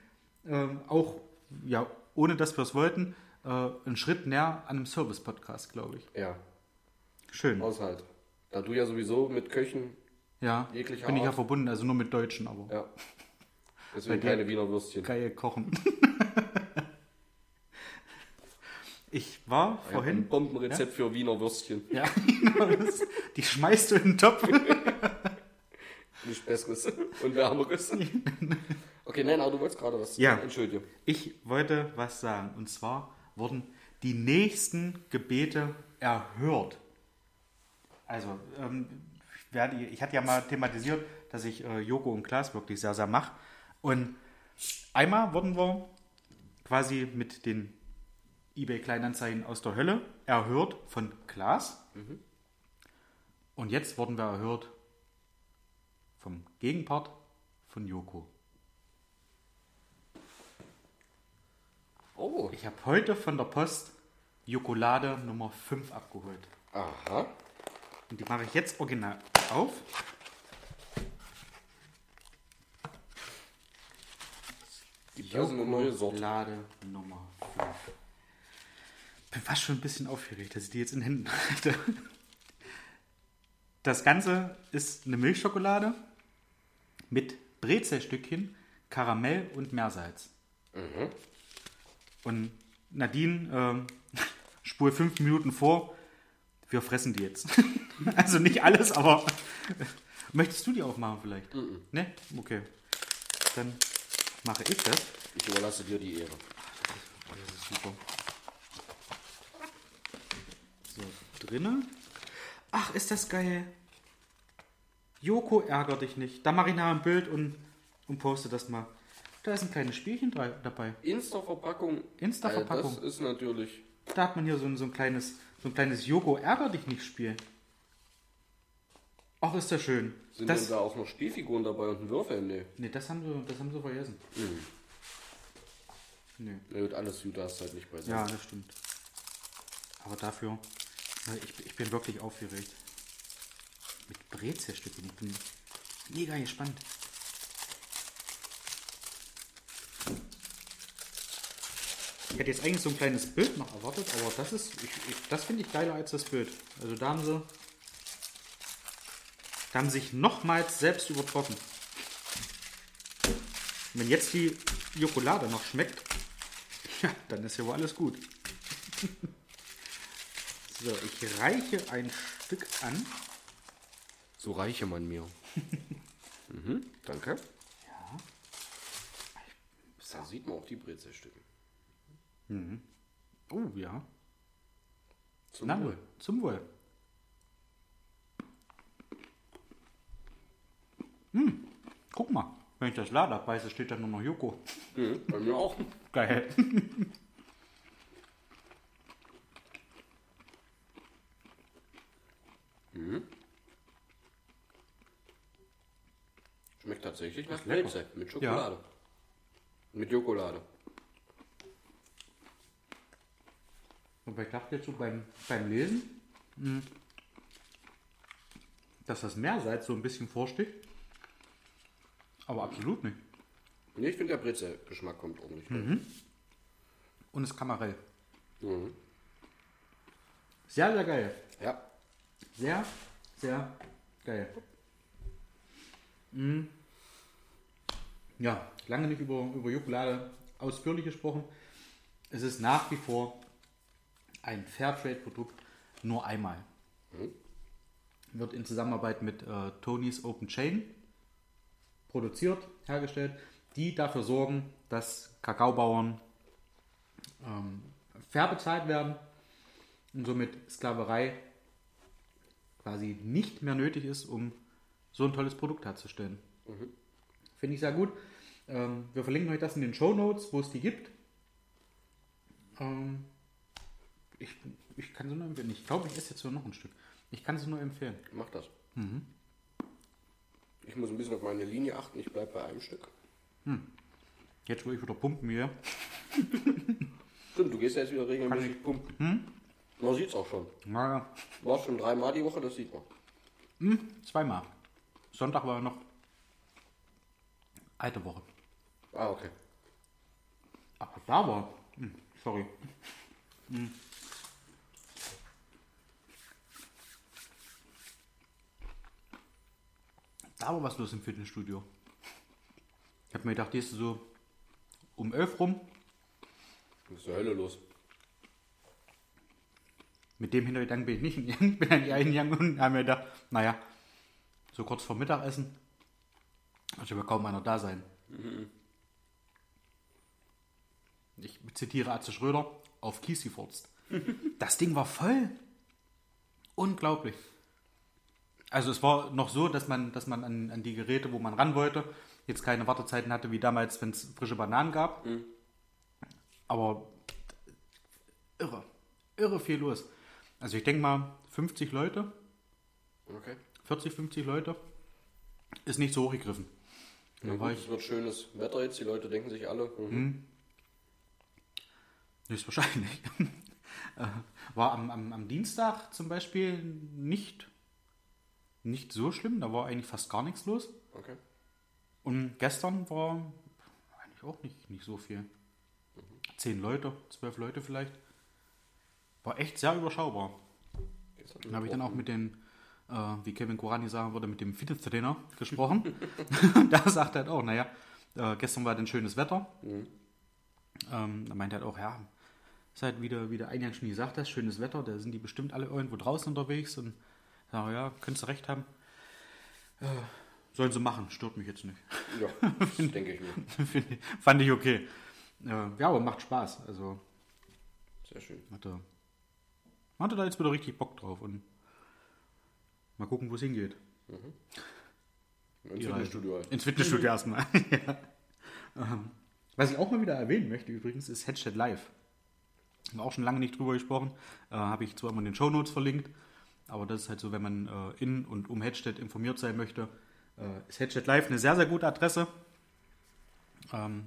ähm, auch, ja, ohne dass wir es wollten, äh, einen Schritt näher an einem Service-Podcast, glaube ich. Ja, Schön. Haushalt. Da du ja sowieso mit Köchen, Ja, jeglicher bin ich ja Art. verbunden, also nur mit Deutschen, aber ja. Deswegen keine Wiener Würstchen. geil kochen. Ich war hab ein vorhin, Bombenrezept für Wiener Würstchen. ja, die schmeißt du in den Topf. Nicht besseres und wärmeres. Okay, nein, aber du wolltest gerade was. Ja. Entschuldige. Ich wollte was sagen. Und zwar wurden die nächsten Gebete erhört. Also, ähm, ich, werde, ich hatte ja mal thematisiert, dass ich äh, Joko und Klaas wirklich sehr, sehr mache. Und einmal wurden wir quasi mit den eBay-Kleinanzeigen aus der Hölle erhört von Klaas. Und jetzt wurden wir erhört vom Gegenpart von Joko. Oh. Ich habe heute von der Post Jokolade Nummer 5 abgeholt. Aha. Und die mache ich jetzt original auf. Gibt also eine neue Sorte. Jokolade Nummer 5. Bin fast schon ein bisschen aufgeregt, dass ich die jetzt in Händen halte. Das Ganze ist eine Milchschokolade mit Brezelstückchen, Karamell und Meersalz. Und Nadine ähm, spul fünf Minuten vor. Wir fressen die jetzt. also nicht alles, aber möchtest du die aufmachen vielleicht? Ne? Okay. Dann mache ich das. Ich überlasse dir die Ehre. Das ist super. So, drinne. Ach, ist das geil. Joko, ärger dich nicht. Da mache ich nachher ein Bild und, und poste das mal. Da ist ein kleines Spielchen dabei. Insta-Verpackung. Insta-Verpackung. Äh, Das ist natürlich. Da hat man hier so ein, so ein kleines, so ein kleines Joko, ärger dich nicht Spiel. Ach, ist das schön. Sind das, denn da auch noch Spielfiguren dabei und ein Würfel? Nee. nee, das haben sie, das haben sie vergessen. Mhm. Nee. Na gut, alles gut, da ist halt nicht bei Ja, das stimmt. Aber dafür, ich, ich bin wirklich aufgeregt. Mit Brezelstücken. Ich bin mega gespannt. Ich hätte jetzt eigentlich so ein kleines Bild noch erwartet, aber das ist, ich, ich, das finde ich geiler als das Bild. Also da haben sie, da haben sie sich nochmals selbst übertroffen. Wenn jetzt die Jokolade noch schmeckt, ja, dann ist ja wohl alles gut. so, ich reiche ein Stück an. So reiche man mir. mhm, danke. Ja. Da sieht man auch die Brezelstücke. Oh ja. Zum Na, Wohl. Zum Wohl. Hm, guck mal. Wenn ich das Lade abbeiße, steht da nur noch Joko. Mhm, bei mir auch. Geil. Schmeckt tatsächlich nach lecker. Brezel mit Schokolade. Mit Jokolade. Aber ich dachte jetzt so beim, beim Lesen, hm, dass das Meersalz so ein bisschen vorsticht. Aber absolut nicht. Nee, ich finde der Brezelgeschmack kommt ordentlich. Und das Kamarell. Mhm. Sehr, sehr geil. Ja. Sehr, sehr geil. Mm. Ja, lange nicht über, über Jokolade ausführlich gesprochen. Es ist nach wie vor ein Fairtrade-Produkt nur einmal. Wird in Zusammenarbeit mit äh, Tony's Open Chain produziert, hergestellt, die dafür sorgen, dass Kakaobauern ähm, fair bezahlt werden und somit Sklaverei quasi nicht mehr nötig ist, um so ein tolles Produkt herzustellen. Finde ich sehr gut. Ähm, wir verlinken euch das in den Show Notes, wo es die gibt. Ähm, ich, ich kann sie nur empfehlen. Ich glaube, ich esse jetzt nur noch ein Stück. Ich kann sie nur empfehlen. Mach das. Ich muss ein bisschen auf meine Linie achten. Ich bleibe bei einem Stück. Jetzt, wo ich wieder pumpen hier. Stimmt, du gehst ja jetzt wieder regelmäßig pumpen. Man sieht es auch schon. Naja, warst schon dreimal die Woche, das sieht man. zweimal. Sonntag war noch alte Woche. Ah, okay. Aber da war. Hm, sorry. Hm. Da war was los im Fitnessstudio. Ich habe mir gedacht, gehst du so um 11 rum Was ist der Hölle los? Mit dem Hintergedanken bin ich nicht hingegangen, bin dann eingegangen und habe mir gedacht, naja, so kurz vor Mittagessen, also wird kaum einer da sein. Ich zitiere Atze Schröder, auf Kies gefurzt. Das Ding war voll. Unglaublich. Also es war noch so, dass man, dass man an, an die Geräte, wo man ran wollte, jetzt keine Wartezeiten hatte wie damals, wenn es frische Bananen gab. Aber irre, irre viel los. Also ich denke mal 50 Leute, Okay. 40, 50 Leute, ist nicht so hochgegriffen. Ja, gut, es wird schönes Wetter jetzt. Die Leute denken sich alle. Mhm. Höchstwahrscheinlich. Äh, war am, am, am Dienstag zum Beispiel nicht, nicht so schlimm, da war eigentlich fast gar nichts los. Okay. Und gestern war eigentlich auch nicht, nicht so viel. Zehn Leute, zwölf Leute vielleicht. War echt sehr überschaubar. Dann habe ich dann auch mit den, äh, wie Kevin Kurani sagen würde, mit dem Fitnesstrainer gesprochen. da sagt er halt auch, naja, äh, gestern war dann schönes Wetter. Ähm, da meint er halt auch, ja, ist halt wieder, wie der eingangs schon gesagt hast, schönes Wetter, da sind die bestimmt alle irgendwo draußen unterwegs und sage, ja, könntest du recht haben. Äh, sollen sie machen, stört mich jetzt nicht. Ja, das denke ich mir. Fand ich okay. Äh, ja, aber macht Spaß. Also Sehr schön. hatte, hatte da jetzt wieder richtig Bock drauf und mal gucken, wo es hingeht. Im Die Fitnessstudio halt. Ins Fitnessstudio erstmal. ja. ähm, was ich auch mal wieder erwähnen möchte übrigens, ist Headset Live. Haben wir auch schon lange nicht drüber gesprochen. Äh, Habe ich zwar immer in den Shownotes verlinkt, aber das ist halt so, wenn man äh, in und um Headset informiert sein möchte, äh, ist Headset Live eine sehr, sehr gute Adresse. Ähm,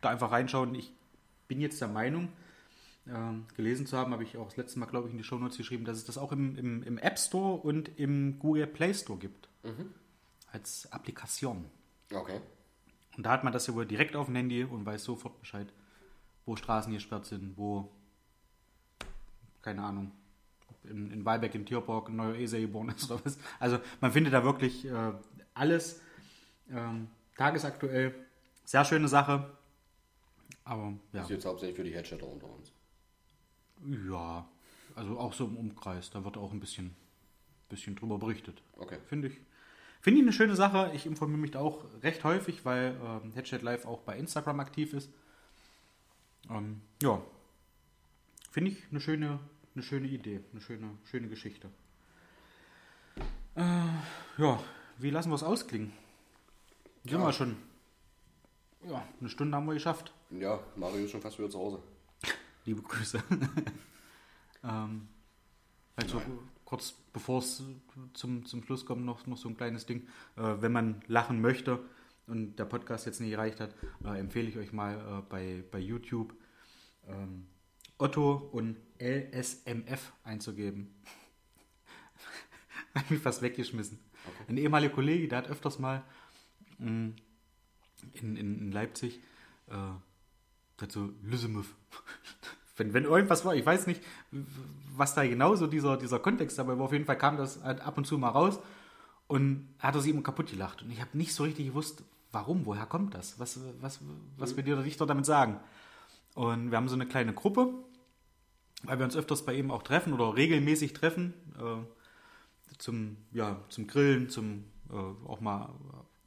da einfach reinschauen. Ich bin jetzt der Meinung, ähm, gelesen zu haben, habe ich auch das letzte Mal, glaube ich, in die Shownotes geschrieben, dass es das auch im, im, im App Store und im Google Play Store gibt. Als Applikation. Okay. Und da hat man das ja wohl direkt auf dem Handy und weiß sofort Bescheid, wo Straßen gesperrt sind, wo, keine Ahnung, in, in Weilbeck im Tierpark ein neuer ESA geboren ist oder was. Also man findet da wirklich äh, alles ähm, tagesaktuell. Sehr schöne Sache. Aber ja. Ist jetzt hauptsächlich für die Headchatter unter uns. Ja, also auch so im Umkreis. Da wird auch ein bisschen, bisschen drüber berichtet. Okay. Finde ich. Finde ich eine schöne Sache. Ich informiere mich da auch recht häufig, weil ähm, Headchat Live auch bei Instagram aktiv ist. Ähm, ja. Finde ich eine schöne, eine schöne Idee, eine schöne, schöne Geschichte. Äh, ja, wie lassen wir es ausklingen? Sind Ja. wir schon. Ja, eine Stunde haben wir geschafft. Ja, Mario ist schon fast wieder zu Hause. Liebe Grüße. ähm, also kurz bevor es zum, zum Schluss kommt, noch, noch so ein kleines Ding. Äh, wenn man lachen möchte und der Podcast jetzt nicht gereicht hat, äh, empfehle ich euch mal äh, bei, bei YouTube ähm, Otto und LSMF einzugeben. Hat mich fast weggeschmissen. Ein ehemaliger Kollege, der hat öfters mal mh, in, in, in Leipzig äh, so Lüsemüff. wenn, wenn irgendwas war, ich weiß nicht, was da genau so dieser, dieser Kontext dabei war. Auf jeden Fall kam das halt ab und zu mal raus und hat er sich immer kaputt gelacht. Und ich habe nicht so richtig gewusst, warum, woher kommt das? Was, was, was will der Richter damit sagen? Und wir haben so eine kleine Gruppe, weil wir uns öfters bei ihm auch treffen oder regelmäßig treffen. Äh, zum, ja, zum Grillen, zum äh, auch mal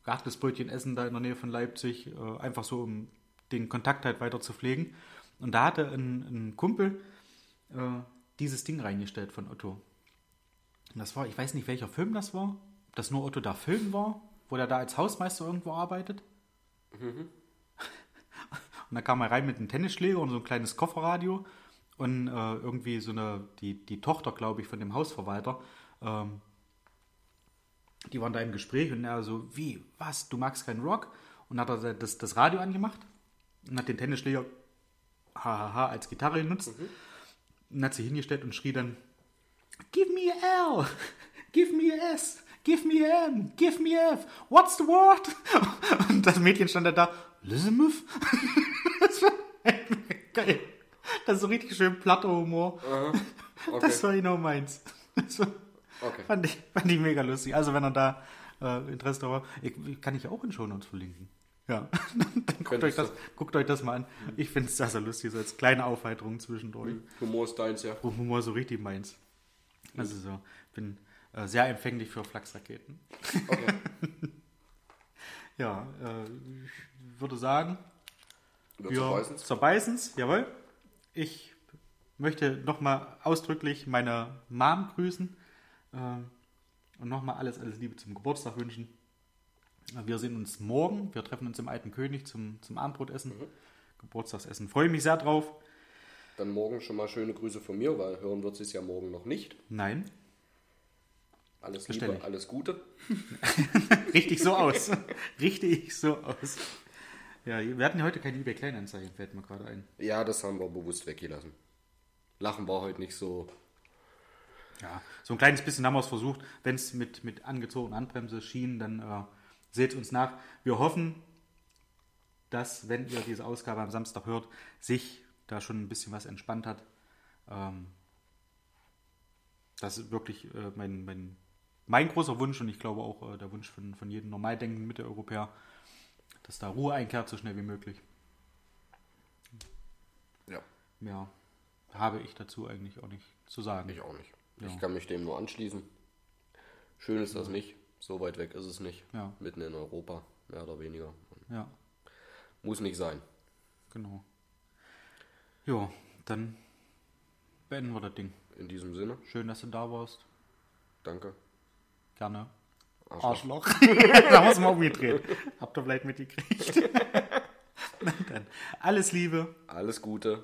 Gartelsbrötchen essen da in der Nähe von Leipzig, äh, einfach so, um den Kontakt halt weiter zu pflegen. Und da hatte ein, ein Kumpel äh, dieses Ding reingestellt von Otto. Und das war, ich weiß nicht, welcher Film das war, ob das nur Otto da Film war, wo der da als Hausmeister irgendwo arbeitet. Und da kam er rein mit einem Tennisschläger und so ein kleines Kofferradio und äh, irgendwie so eine, die, die Tochter, glaube ich, von dem Hausverwalter, ähm, die waren da im Gespräch und er so, wie, was, du magst keinen Rock? Und hat er das, das Radio angemacht und hat den Tennisschläger hahaha als Gitarre genutzt und hat sich hingestellt und schrie dann, give me L, give me S, give me M, give me F, what's the word? Und das Mädchen stand da da, Lizamouth? das war geil. Das ist so richtig schön platter Humor. Okay. Das war genau meins. Das war, Okay. fand, ich, fand ich mega lustig. Also wenn er da äh, Interesse daran hat, ich, kann ich auch in Shownotes verlinken. Ja, dann guckt euch, das, guckt euch das mal an. Ich finde es sehr, sehr lustig, so als kleine Aufheiterung zwischendurch. Humor ist deins, ja. Humor so richtig meins. Also so, bin sehr empfänglich für Flachsraketen. Okay. Ja, äh, ich würde sagen, wir zerreißend. zerbeißen's, jawohl. Ich möchte nochmal ausdrücklich meine Mom grüßen äh, und nochmal alles, alles Liebe zum Geburtstag wünschen. Äh, Wir sehen uns morgen, wir treffen uns im Alten König zum, zum Abendbrotessen, Geburtstagsessen. Freue mich sehr drauf. Dann morgen schon mal schöne Grüße von mir, weil hören wird sie es ja morgen noch nicht. Nein, Alles Bestell Liebe, alles Gute. richtig so aus. richtig so aus. Ja, wir hatten ja heute keine eBay Kleinanzeigen, fällt mir gerade ein. Ja, das haben wir bewusst weggelassen. Lachen war heute nicht so. Ja, so ein kleines bisschen haben wir es versucht. Wenn es mit, mit angezogener Handbremse schien, dann äh, seht uns nach. Wir hoffen, dass, wenn ihr diese Ausgabe am Samstag hört, sich da schon ein bisschen was entspannt hat. Ähm, das ist wirklich äh, mein, mein, mein großer Wunsch und ich glaube auch äh, der Wunsch von, von jedem normal denkenden Mitteleuropäer, dass da Ruhe einkehrt, so schnell wie möglich. Ja, Mehr habe ich dazu eigentlich auch nicht zu sagen. ich auch nicht. Ja. Ich kann mich dem nur anschließen. Schön ist das nicht. So weit weg ist es nicht. Ja. Mitten in Europa, mehr oder weniger. Ja. Muss nicht sein. Genau. Jo, dann beenden wir das Ding. In diesem Sinne, Schön, dass du da warst. danke. Gerne. Arschloch. Da haben wir es mal umgedreht. Habt ihr vielleicht mitgekriegt. Dann. Alles Liebe. Alles Gute.